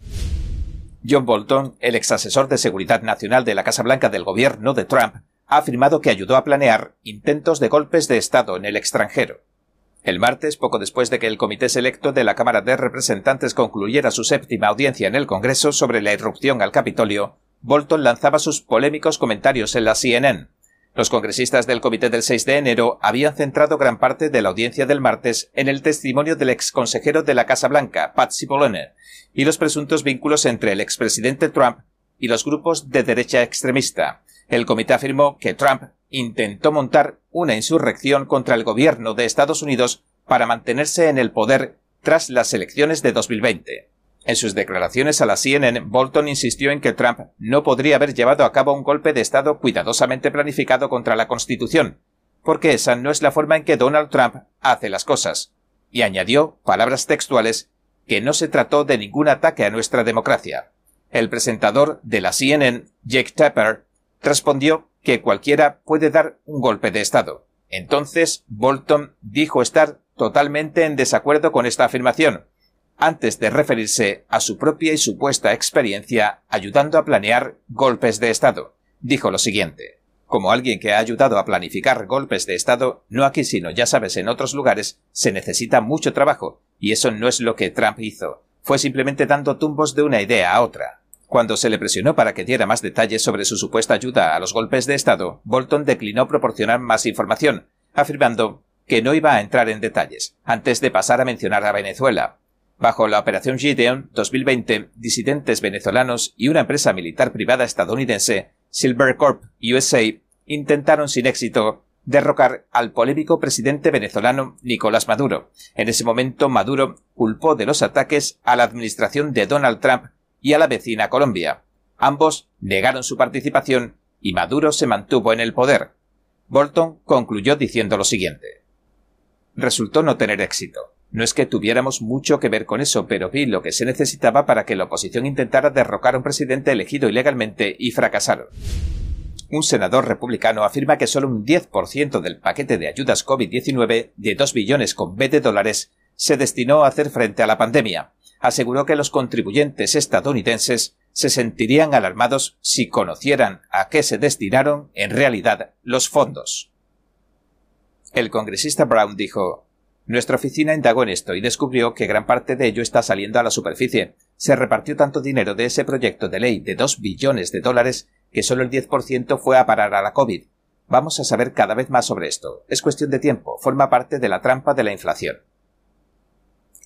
John Bolton, el ex asesor de seguridad nacional de la Casa Blanca del gobierno de Trump, ha afirmado que ayudó a planear intentos de golpes de Estado en el extranjero. El martes, poco después de que el Comité Selecto de la Cámara de Representantes concluyera su séptima audiencia en el Congreso sobre la irrupción al Capitolio, Bolton lanzaba sus polémicos comentarios en la CNN. Los congresistas del Comité del 6 de enero habían centrado gran parte de la audiencia del martes en el testimonio del ex consejero de la Casa Blanca, Pat Cipollone, y los presuntos vínculos entre el expresidente Trump y los grupos de derecha extremista. El comité afirmó que Trump intentó montar una insurrección contra el gobierno de Estados Unidos para mantenerse en el poder tras las elecciones de 2020. En sus declaraciones a la CNN, Bolton insistió en que Trump no podría haber llevado a cabo un golpe de Estado cuidadosamente planificado contra la Constitución, porque esa no es la forma en que Donald Trump hace las cosas, y añadió, palabras textuales, que no se trató de ningún ataque a nuestra democracia. El presentador de la CNN, Jake Tapper, respondió que cualquiera puede dar un golpe de Estado. Entonces, Bolton dijo estar totalmente en desacuerdo con esta afirmación, antes de referirse a su propia y supuesta experiencia ayudando a planear golpes de Estado. Dijo lo siguiente. Como alguien que ha ayudado a planificar golpes de Estado, no aquí sino ya sabes en otros lugares, se necesita mucho trabajo, y eso no es lo que Trump hizo. Fue simplemente dando tumbos de una idea a otra. Cuando se le presionó para que diera más detalles sobre su supuesta ayuda a los golpes de Estado, Bolton declinó proporcionar más información, afirmando que no iba a entrar en detalles, antes de pasar a mencionar a Venezuela. Bajo la Operación Gideon 2020, disidentes venezolanos y una empresa militar privada estadounidense, Silvercorp USA, intentaron sin éxito derrocar al polémico presidente venezolano Nicolás Maduro. En ese momento, Maduro culpó de los ataques a la administración de Donald Trump y a la vecina Colombia. Ambos negaron su participación y Maduro se mantuvo en el poder. Bolton concluyó diciendo lo siguiente. Resultó no tener éxito. No es que tuviéramos mucho que ver con eso, pero vi lo que se necesitaba para que la oposición intentara derrocar a un presidente elegido ilegalmente y fracasaron. Un senador republicano afirma que solo un 10% del paquete de ayudas COVID-19 de 2 billones con B de dólares se destinó a hacer frente a la pandemia aseguró que los contribuyentes estadounidenses se sentirían alarmados si conocieran a qué se destinaron en realidad los fondos. El congresista Brown dijo Nuestra oficina indagó en esto y descubrió que gran parte de ello está saliendo a la superficie. Se repartió tanto dinero de ese proyecto de ley de dos billones de dólares que solo el 10% fue a parar a la COVID. Vamos a saber cada vez más sobre esto. Es cuestión de tiempo, forma parte de la trampa de la inflación.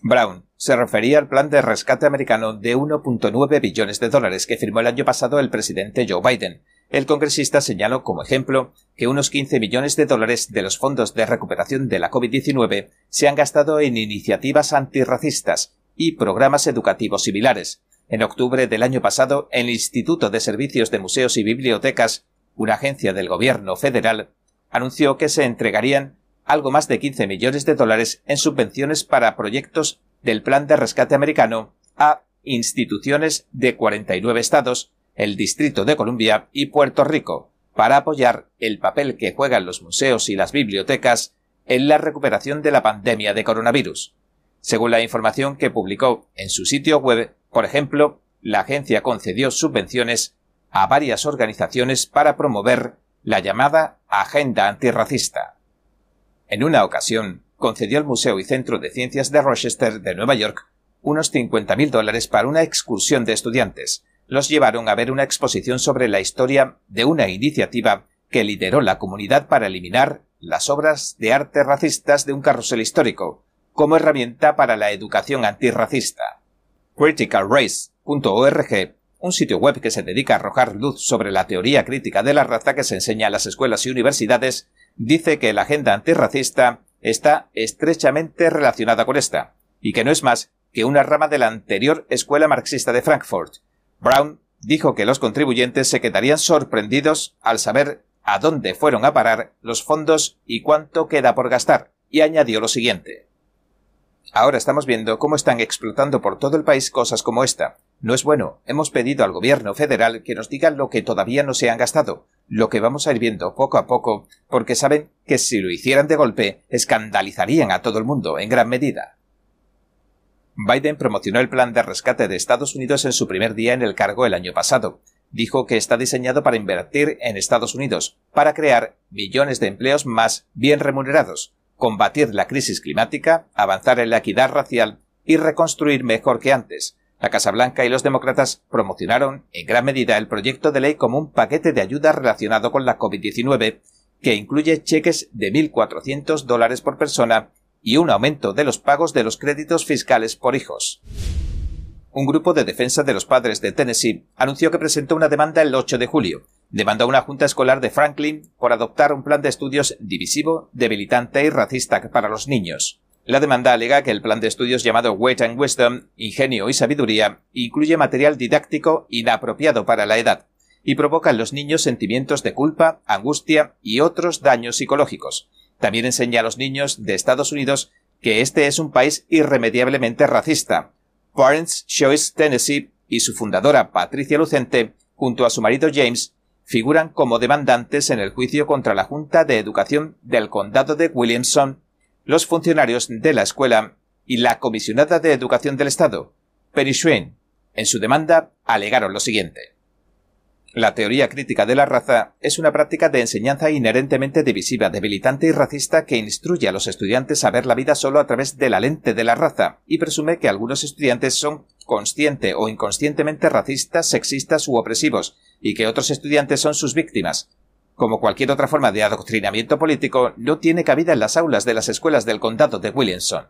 Brown se refería al plan de rescate americano de 1.9 billones de dólares que firmó el año pasado el presidente Joe Biden. El congresista señaló como ejemplo que unos 15 millones de dólares de los fondos de recuperación de la COVID-19 se han gastado en iniciativas antirracistas y programas educativos similares. En octubre del año pasado, el Instituto de Servicios de Museos y Bibliotecas, una agencia del gobierno federal, anunció que se entregarían algo más de 15 millones de dólares en subvenciones para proyectos del Plan de Rescate Americano a instituciones de 49 estados, el Distrito de Columbia y Puerto Rico, para apoyar el papel que juegan los museos y las bibliotecas en la recuperación de la pandemia de coronavirus. Según la información que publicó en su sitio web, por ejemplo, la agencia concedió subvenciones a varias organizaciones para promover la llamada Agenda Antirracista. En una ocasión, concedió al Museo y Centro de Ciencias de Rochester de Nueva York unos 50.000 dólares para una excursión de estudiantes. Los llevaron a ver una exposición sobre la historia de una iniciativa que lideró la comunidad para eliminar las obras de arte racistas de un carrusel histórico, como herramienta para la educación antirracista. CriticalRace.org, un sitio web que se dedica a arrojar luz sobre la teoría crítica de la raza que se enseña en las escuelas y universidades, dice que la agenda antirracista está estrechamente relacionada con esta, y que no es más que una rama de la anterior Escuela Marxista de Frankfurt. Brown dijo que los contribuyentes se quedarían sorprendidos al saber a dónde fueron a parar los fondos y cuánto queda por gastar, y añadió lo siguiente. Ahora estamos viendo cómo están explotando por todo el país cosas como esta. No es bueno. Hemos pedido al gobierno federal que nos diga lo que todavía no se han gastado, lo que vamos a ir viendo poco a poco, porque saben que si lo hicieran de golpe, escandalizarían a todo el mundo en gran medida. Biden promocionó el plan de rescate de Estados Unidos en su primer día en el cargo el año pasado. Dijo que está diseñado para invertir en Estados Unidos, para crear millones de empleos más bien remunerados, combatir la crisis climática, avanzar en la equidad racial y reconstruir mejor que antes, la Casa Blanca y los demócratas promocionaron en gran medida el proyecto de ley como un paquete de ayuda relacionado con la COVID-19 que incluye cheques de 1.400 dólares por persona y un aumento de los pagos de los créditos fiscales por hijos. Un grupo de defensa de los padres de Tennessee anunció que presentó una demanda el 8 de julio. Demandó a una junta escolar de Franklin por adoptar un plan de estudios divisivo, debilitante y racista para los niños. La demanda alega que el plan de estudios llamado Weight and Wisdom, Ingenio y Sabiduría, incluye material didáctico inapropiado para la edad y provoca en los niños sentimientos de culpa, angustia y otros daños psicológicos. También enseña a los niños de Estados Unidos que este es un país irremediablemente racista. Parents Choice Tennessee y su fundadora Patricia Lucente, junto a su marido James, figuran como demandantes en el juicio contra la Junta de Educación del Condado de Williamson los funcionarios de la escuela y la comisionada de Educación del Estado, Penny Schwein, en su demanda alegaron lo siguiente. La teoría crítica de la raza es una práctica de enseñanza inherentemente divisiva, debilitante y racista que instruye a los estudiantes a ver la vida solo a través de la lente de la raza y presume que algunos estudiantes son consciente o inconscientemente racistas, sexistas u opresivos y que otros estudiantes son sus víctimas, como cualquier otra forma de adoctrinamiento político, no tiene cabida en las aulas de las escuelas del condado de Williamson.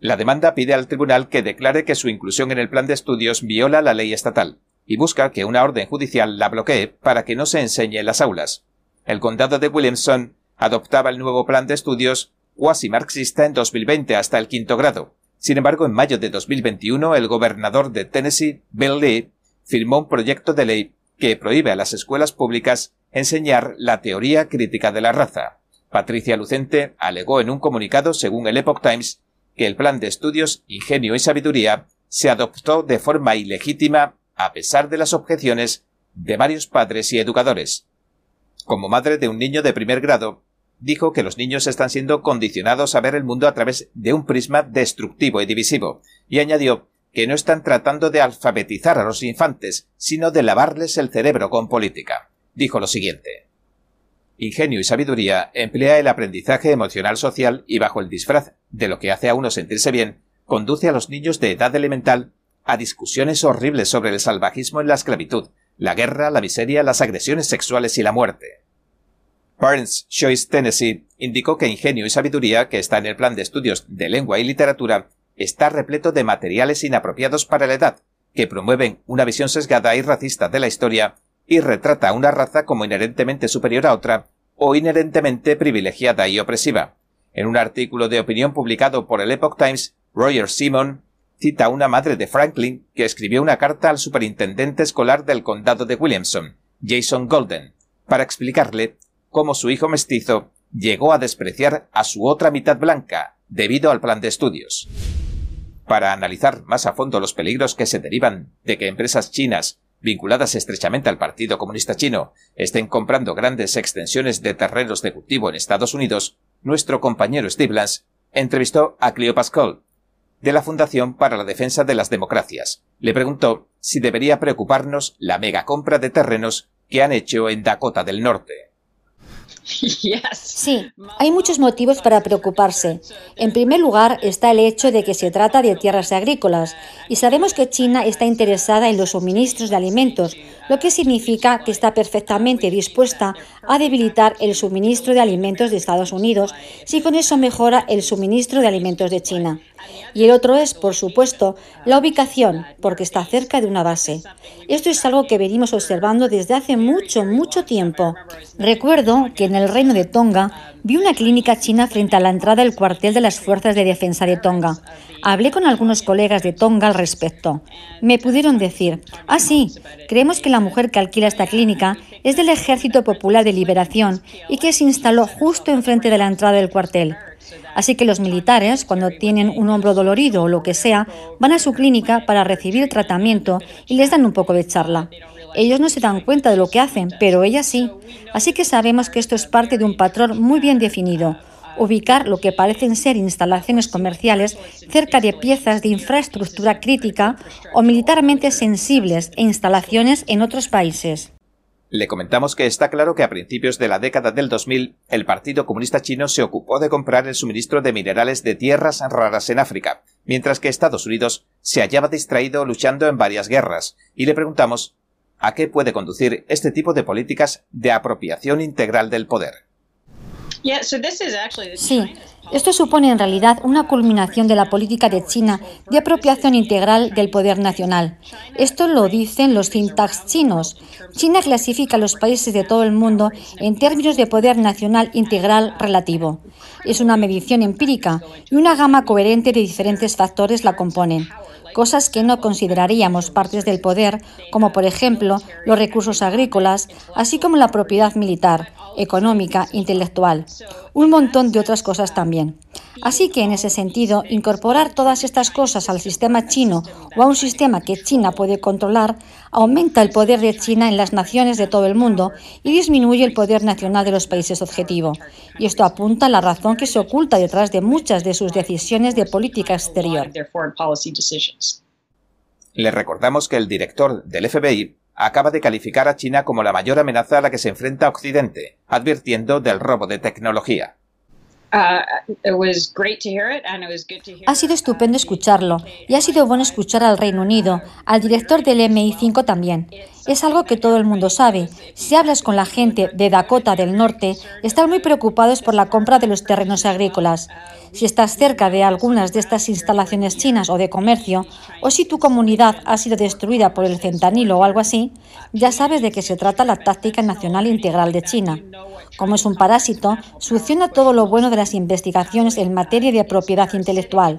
La demanda pide al tribunal que declare que su inclusión en el plan de estudios viola la ley estatal y busca que una orden judicial la bloquee para que no se enseñe en las aulas. El condado de Williamson adoptaba el nuevo plan de estudios cuasi marxista en 2020 hasta el quinto grado. Sin embargo, en mayo de 2021, el gobernador de Tennessee, Bill Lee, firmó un proyecto de ley que prohíbe a las escuelas públicas enseñar la teoría crítica de la raza. Patricia Lucente alegó en un comunicado, según el Epoch Times, que el plan de estudios Ingenio y Sabiduría se adoptó de forma ilegítima a pesar de las objeciones de varios padres y educadores. Como madre de un niño de primer grado, dijo que los niños están siendo condicionados a ver el mundo a través de un prisma destructivo y divisivo, y añadió que no están tratando de alfabetizar a los infantes, sino de lavarles el cerebro con política dijo lo siguiente. Ingenio y sabiduría emplea el aprendizaje emocional social y bajo el disfraz de lo que hace a uno sentirse bien, conduce a los niños de edad elemental a discusiones horribles sobre el salvajismo en la esclavitud, la guerra, la miseria, las agresiones sexuales y la muerte. Parents Choice Tennessee indicó que ingenio y sabiduría, que está en el plan de estudios de lengua y literatura, está repleto de materiales inapropiados para la edad, que promueven una visión sesgada y racista de la historia y retrata a una raza como inherentemente superior a otra o inherentemente privilegiada y opresiva. En un artículo de opinión publicado por el Epoch Times, Roger Simon cita a una madre de Franklin que escribió una carta al superintendente escolar del condado de Williamson, Jason Golden, para explicarle cómo su hijo mestizo llegó a despreciar a su otra mitad blanca debido al plan de estudios. Para analizar más a fondo los peligros que se derivan de que empresas chinas vinculadas estrechamente al Partido Comunista Chino estén comprando grandes extensiones de terrenos de cultivo en Estados Unidos, nuestro compañero Steve Lance entrevistó a Cleo Pascal, de la Fundación para la Defensa de las Democracias. Le preguntó si debería preocuparnos la mega compra de terrenos que han hecho en Dakota del Norte. Sí, hay muchos motivos para preocuparse. En primer lugar está el hecho de que se trata de tierras agrícolas y sabemos que China está interesada en los suministros de alimentos, lo que significa que está perfectamente dispuesta a debilitar el suministro de alimentos de Estados Unidos si con eso mejora el suministro de alimentos de China. Y el otro es, por supuesto, la ubicación, porque está cerca de una base. Esto es algo que venimos observando desde hace mucho, mucho tiempo. Recuerdo que en el reino de Tonga vi una clínica china frente a la entrada del cuartel de las Fuerzas de Defensa de Tonga. Hablé con algunos colegas de Tonga al respecto. Me pudieron decir, ah, sí, creemos que la mujer que alquila esta clínica es del Ejército Popular de Liberación y que se instaló justo enfrente de la entrada del cuartel. Así que los militares, cuando tienen un hombro dolorido o lo que sea, van a su clínica para recibir tratamiento y les dan un poco de charla. Ellos no se dan cuenta de lo que hacen, pero ella sí. Así que sabemos que esto es parte de un patrón muy bien definido. Ubicar lo que parecen ser instalaciones comerciales cerca de piezas de infraestructura crítica o militarmente sensibles e instalaciones en otros países. Le comentamos que está claro que a principios de la década del 2000 el Partido Comunista Chino se ocupó de comprar el suministro de minerales de tierras raras en África, mientras que Estados Unidos se hallaba distraído luchando en varias guerras, y le preguntamos a qué puede conducir este tipo de políticas de apropiación integral del poder. Sí, esto supone en realidad una culminación de la política de China de apropiación integral del poder nacional. Esto lo dicen los think chinos. China clasifica a los países de todo el mundo en términos de poder nacional integral relativo. Es una medición empírica y una gama coherente de diferentes factores la componen cosas que no consideraríamos partes del poder, como por ejemplo los recursos agrícolas, así como la propiedad militar, económica, intelectual, un montón de otras cosas también. Así que en ese sentido, incorporar todas estas cosas al sistema chino o a un sistema que China puede controlar aumenta el poder de China en las naciones de todo el mundo y disminuye el poder nacional de los países objetivo. Y esto apunta a la razón que se oculta detrás de muchas de sus decisiones de política exterior. Le recordamos que el director del FBI acaba de calificar a China como la mayor amenaza a la que se enfrenta Occidente, advirtiendo del robo de tecnología. Ha sido estupendo escucharlo y ha sido bueno escuchar al Reino Unido, al director del MI5 también. Es algo que todo el mundo sabe. Si hablas con la gente de Dakota del Norte, están muy preocupados por la compra de los terrenos agrícolas. Si estás cerca de algunas de estas instalaciones chinas o de comercio, o si tu comunidad ha sido destruida por el centanilo o algo así, ya sabes de qué se trata la táctica nacional integral de China. Como es un parásito, succiona todo lo bueno de las investigaciones en materia de propiedad intelectual.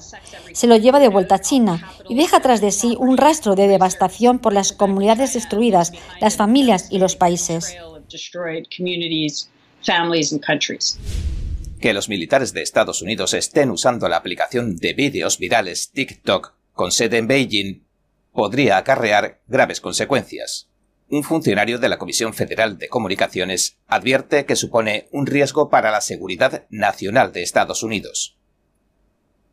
Se lo lleva de vuelta a China y deja tras de sí un rastro de devastación por las comunidades destruidas, las familias y los países. Que los militares de Estados Unidos estén usando la aplicación de vídeos virales TikTok con sede en Beijing podría acarrear graves consecuencias un funcionario de la Comisión Federal de Comunicaciones advierte que supone un riesgo para la seguridad nacional de Estados Unidos.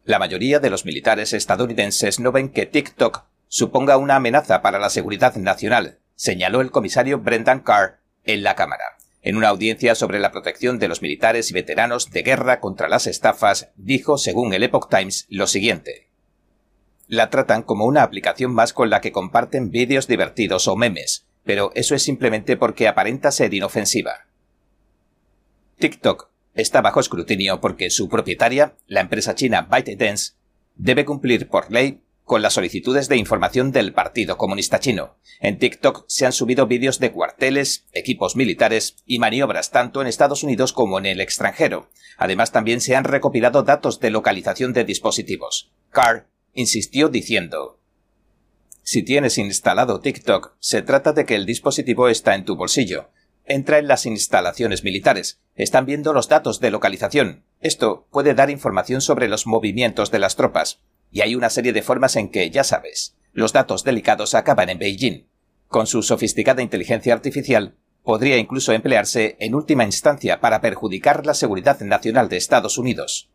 La mayoría de los militares estadounidenses no ven que TikTok suponga una amenaza para la seguridad nacional, señaló el comisario Brendan Carr en la Cámara. En una audiencia sobre la protección de los militares y veteranos de guerra contra las estafas, dijo, según el Epoch Times, lo siguiente. La tratan como una aplicación más con la que comparten vídeos divertidos o memes, pero eso es simplemente porque aparenta ser inofensiva. TikTok está bajo escrutinio porque su propietaria, la empresa china ByteDance, debe cumplir por ley con las solicitudes de información del Partido Comunista Chino. En TikTok se han subido vídeos de cuarteles, equipos militares y maniobras tanto en Estados Unidos como en el extranjero. Además también se han recopilado datos de localización de dispositivos. Carr insistió diciendo Si tienes instalado TikTok, se trata de que el dispositivo está en tu bolsillo. Entra en las instalaciones militares. Están viendo los datos de localización. Esto puede dar información sobre los movimientos de las tropas y hay una serie de formas en que, ya sabes, los datos delicados acaban en Beijing. Con su sofisticada inteligencia artificial, podría incluso emplearse en última instancia para perjudicar la seguridad nacional de Estados Unidos.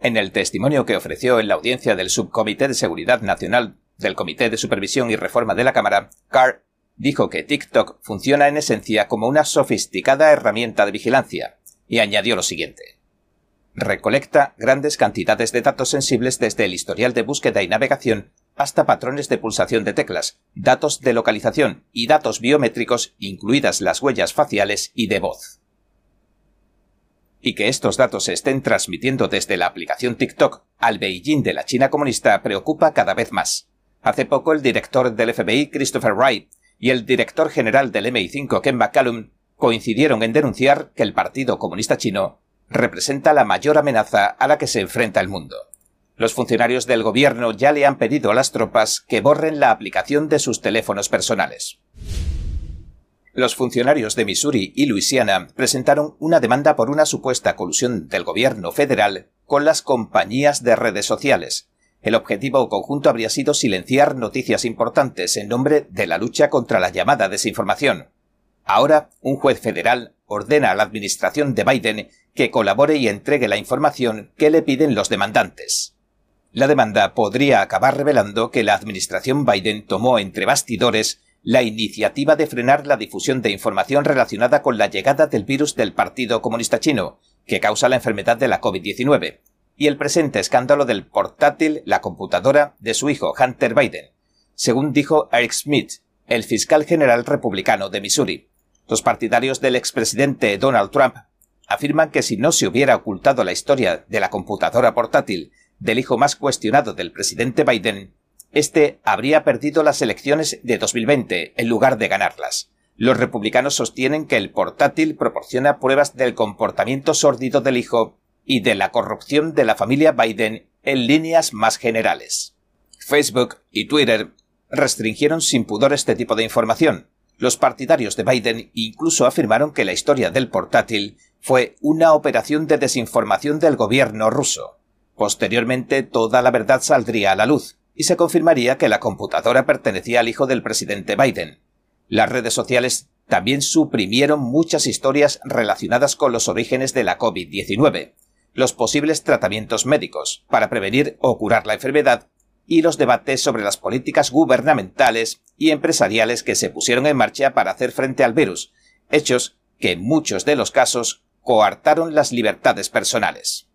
En el testimonio que ofreció en la audiencia del Subcomité de Seguridad Nacional del Comité de Supervisión y Reforma de la Cámara, Carr dijo que TikTok funciona en esencia como una sofisticada herramienta de vigilancia, y añadió lo siguiente recolecta grandes cantidades de datos sensibles desde el historial de búsqueda y navegación hasta patrones de pulsación de teclas, datos de localización y datos biométricos, incluidas las huellas faciales y de voz. Y que estos datos se estén transmitiendo desde la aplicación TikTok al Beijing de la China comunista preocupa cada vez más. Hace poco el director del FBI, Christopher Wright, y el director general del MI5, Ken McCallum, coincidieron en denunciar que el Partido Comunista Chino representa la mayor amenaza a la que se enfrenta el mundo. Los funcionarios del gobierno ya le han pedido a las tropas que borren la aplicación de sus teléfonos personales. Los funcionarios de Missouri y Luisiana presentaron una demanda por una supuesta colusión del gobierno federal con las compañías de redes sociales. El objetivo conjunto habría sido silenciar noticias importantes en nombre de la lucha contra la llamada desinformación. Ahora, un juez federal ordena a la administración de Biden que colabore y entregue la información que le piden los demandantes. La demanda podría acabar revelando que la administración Biden tomó entre bastidores la iniciativa de frenar la difusión de información relacionada con la llegada del virus del Partido Comunista Chino, que causa la enfermedad de la COVID-19, y el presente escándalo del portátil, la computadora de su hijo Hunter Biden, según dijo Eric Smith, el fiscal general republicano de Missouri. Los partidarios del expresidente Donald Trump afirman que si no se hubiera ocultado la historia de la computadora portátil del hijo más cuestionado del presidente Biden, este habría perdido las elecciones de 2020 en lugar de ganarlas. Los republicanos sostienen que el portátil proporciona pruebas del comportamiento sórdido del hijo y de la corrupción de la familia Biden en líneas más generales. Facebook y Twitter restringieron sin pudor este tipo de información, los partidarios de Biden incluso afirmaron que la historia del portátil fue una operación de desinformación del gobierno ruso. Posteriormente toda la verdad saldría a la luz y se confirmaría que la computadora pertenecía al hijo del presidente Biden. Las redes sociales también suprimieron muchas historias relacionadas con los orígenes de la COVID-19, los posibles tratamientos médicos para prevenir o curar la enfermedad y los debates sobre las políticas gubernamentales y empresariales que se pusieron en marcha para hacer frente al virus, hechos que en muchos de los casos coartaron las libertades personales.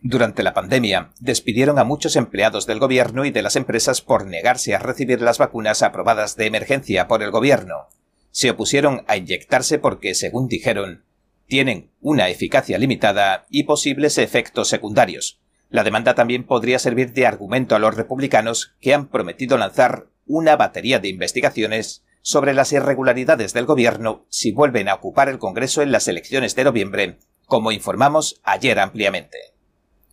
Durante la pandemia, despidieron a muchos empleados del gobierno y de las empresas por negarse a recibir las vacunas aprobadas de emergencia por el gobierno. Se opusieron a inyectarse porque, según dijeron, tienen una eficacia limitada y posibles efectos secundarios, la demanda también podría servir de argumento a los republicanos que han prometido lanzar una batería de investigaciones sobre las irregularidades del gobierno si vuelven a ocupar el Congreso en las elecciones de noviembre, como informamos ayer ampliamente.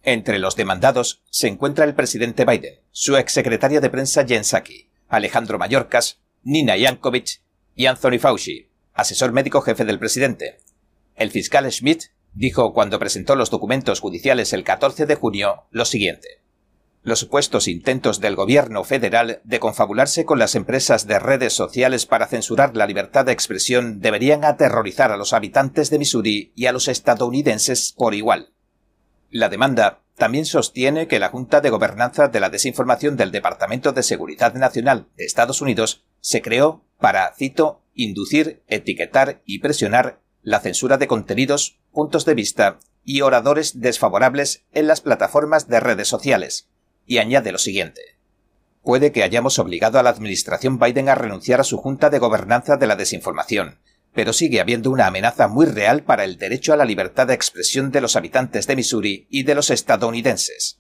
Entre los demandados se encuentra el presidente Biden, su exsecretaria de prensa Jen Alejandro Mayorkas, Nina Yankovic y Anthony Fauci, asesor médico jefe del presidente. El fiscal Schmidt dijo cuando presentó los documentos judiciales el 14 de junio lo siguiente. Los supuestos intentos del gobierno federal de confabularse con las empresas de redes sociales para censurar la libertad de expresión deberían aterrorizar a los habitantes de Missouri y a los estadounidenses por igual. La demanda también sostiene que la Junta de Gobernanza de la Desinformación del Departamento de Seguridad Nacional de Estados Unidos se creó para, cito, inducir, etiquetar y presionar la censura de contenidos, puntos de vista y oradores desfavorables en las plataformas de redes sociales, y añade lo siguiente. Puede que hayamos obligado a la administración Biden a renunciar a su Junta de Gobernanza de la Desinformación, pero sigue habiendo una amenaza muy real para el derecho a la libertad de expresión de los habitantes de Missouri y de los estadounidenses.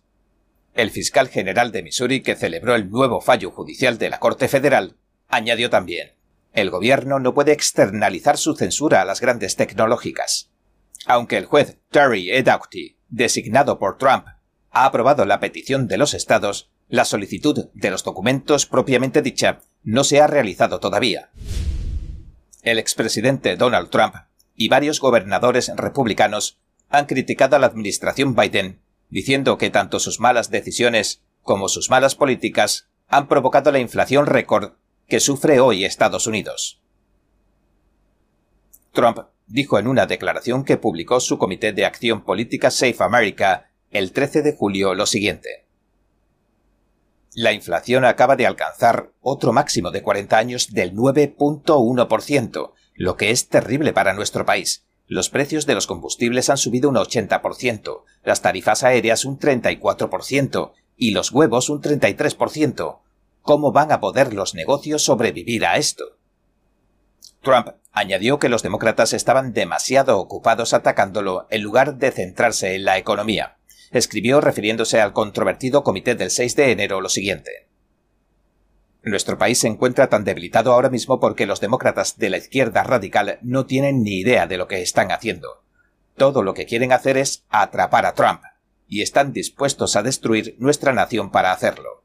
El fiscal general de Missouri, que celebró el nuevo fallo judicial de la Corte Federal, añadió también, el gobierno no puede externalizar su censura a las grandes tecnológicas. Aunque el juez Terry E. designado por Trump, ha aprobado la petición de los estados, la solicitud de los documentos propiamente dicha no se ha realizado todavía. El expresidente Donald Trump y varios gobernadores republicanos han criticado a la administración Biden, diciendo que tanto sus malas decisiones como sus malas políticas han provocado la inflación récord que sufre hoy Estados Unidos. Trump dijo en una declaración que publicó su Comité de Acción Política Safe America el 13 de julio lo siguiente. La inflación acaba de alcanzar otro máximo de 40 años del 9.1%, lo que es terrible para nuestro país. Los precios de los combustibles han subido un 80%, las tarifas aéreas un 34% y los huevos un 33%. ¿Cómo van a poder los negocios sobrevivir a esto? Trump añadió que los demócratas estaban demasiado ocupados atacándolo en lugar de centrarse en la economía escribió refiriéndose al controvertido comité del 6 de enero lo siguiente. Nuestro país se encuentra tan debilitado ahora mismo porque los demócratas de la izquierda radical no tienen ni idea de lo que están haciendo. Todo lo que quieren hacer es atrapar a Trump, y están dispuestos a destruir nuestra nación para hacerlo.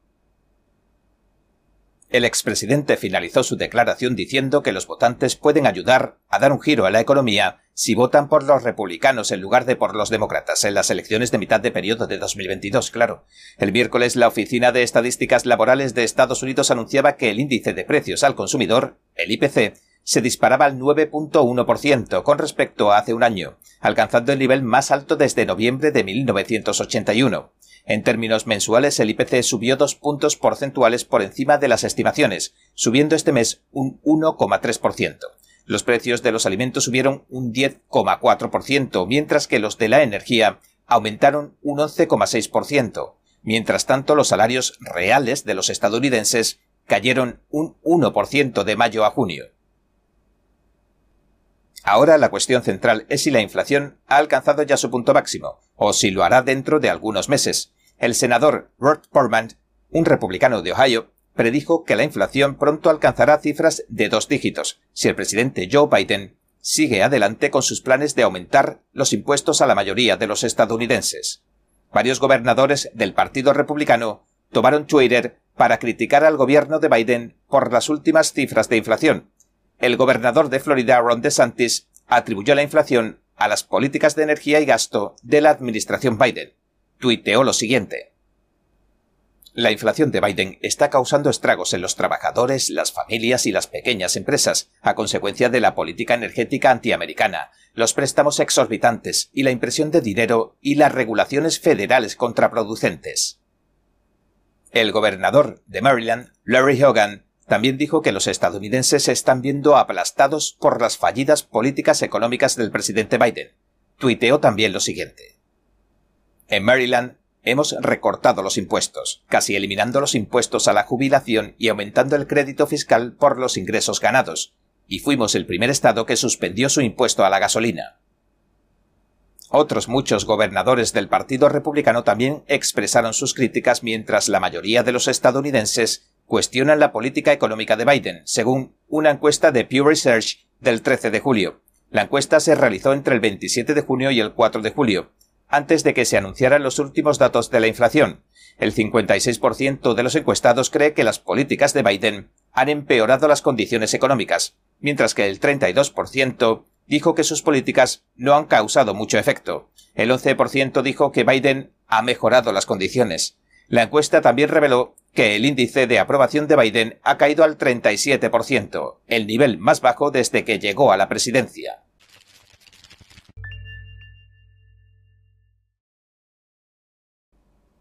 El expresidente finalizó su declaración diciendo que los votantes pueden ayudar a dar un giro a la economía si votan por los republicanos en lugar de por los demócratas en las elecciones de mitad de periodo de 2022, claro. El miércoles la Oficina de Estadísticas Laborales de Estados Unidos anunciaba que el índice de precios al consumidor, el IPC, se disparaba al 9.1% con respecto a hace un año, alcanzando el nivel más alto desde noviembre de 1981. En términos mensuales, el IPC subió dos puntos porcentuales por encima de las estimaciones, subiendo este mes un 1,3%. Los precios de los alimentos subieron un 10,4%, mientras que los de la energía aumentaron un 11,6%. Mientras tanto, los salarios reales de los estadounidenses cayeron un 1% de mayo a junio. Ahora la cuestión central es si la inflación ha alcanzado ya su punto máximo, o si lo hará dentro de algunos meses, el senador Rod Portman, un republicano de Ohio, predijo que la inflación pronto alcanzará cifras de dos dígitos si el presidente Joe Biden sigue adelante con sus planes de aumentar los impuestos a la mayoría de los estadounidenses. Varios gobernadores del Partido Republicano tomaron Twitter para criticar al gobierno de Biden por las últimas cifras de inflación. El gobernador de Florida, Ron DeSantis, atribuyó la inflación a las políticas de energía y gasto de la administración Biden tuiteó lo siguiente. La inflación de Biden está causando estragos en los trabajadores, las familias y las pequeñas empresas, a consecuencia de la política energética antiamericana, los préstamos exorbitantes y la impresión de dinero y las regulaciones federales contraproducentes. El gobernador de Maryland, Larry Hogan, también dijo que los estadounidenses se están viendo aplastados por las fallidas políticas económicas del presidente Biden. Tuiteó también lo siguiente. En Maryland hemos recortado los impuestos, casi eliminando los impuestos a la jubilación y aumentando el crédito fiscal por los ingresos ganados, y fuimos el primer estado que suspendió su impuesto a la gasolina. Otros muchos gobernadores del Partido Republicano también expresaron sus críticas mientras la mayoría de los estadounidenses cuestionan la política económica de Biden, según una encuesta de Pew Research del 13 de julio. La encuesta se realizó entre el 27 de junio y el 4 de julio, antes de que se anunciaran los últimos datos de la inflación. El 56% de los encuestados cree que las políticas de Biden han empeorado las condiciones económicas, mientras que el 32% dijo que sus políticas no han causado mucho efecto. El 11% dijo que Biden ha mejorado las condiciones. La encuesta también reveló que el índice de aprobación de Biden ha caído al 37%, el nivel más bajo desde que llegó a la presidencia.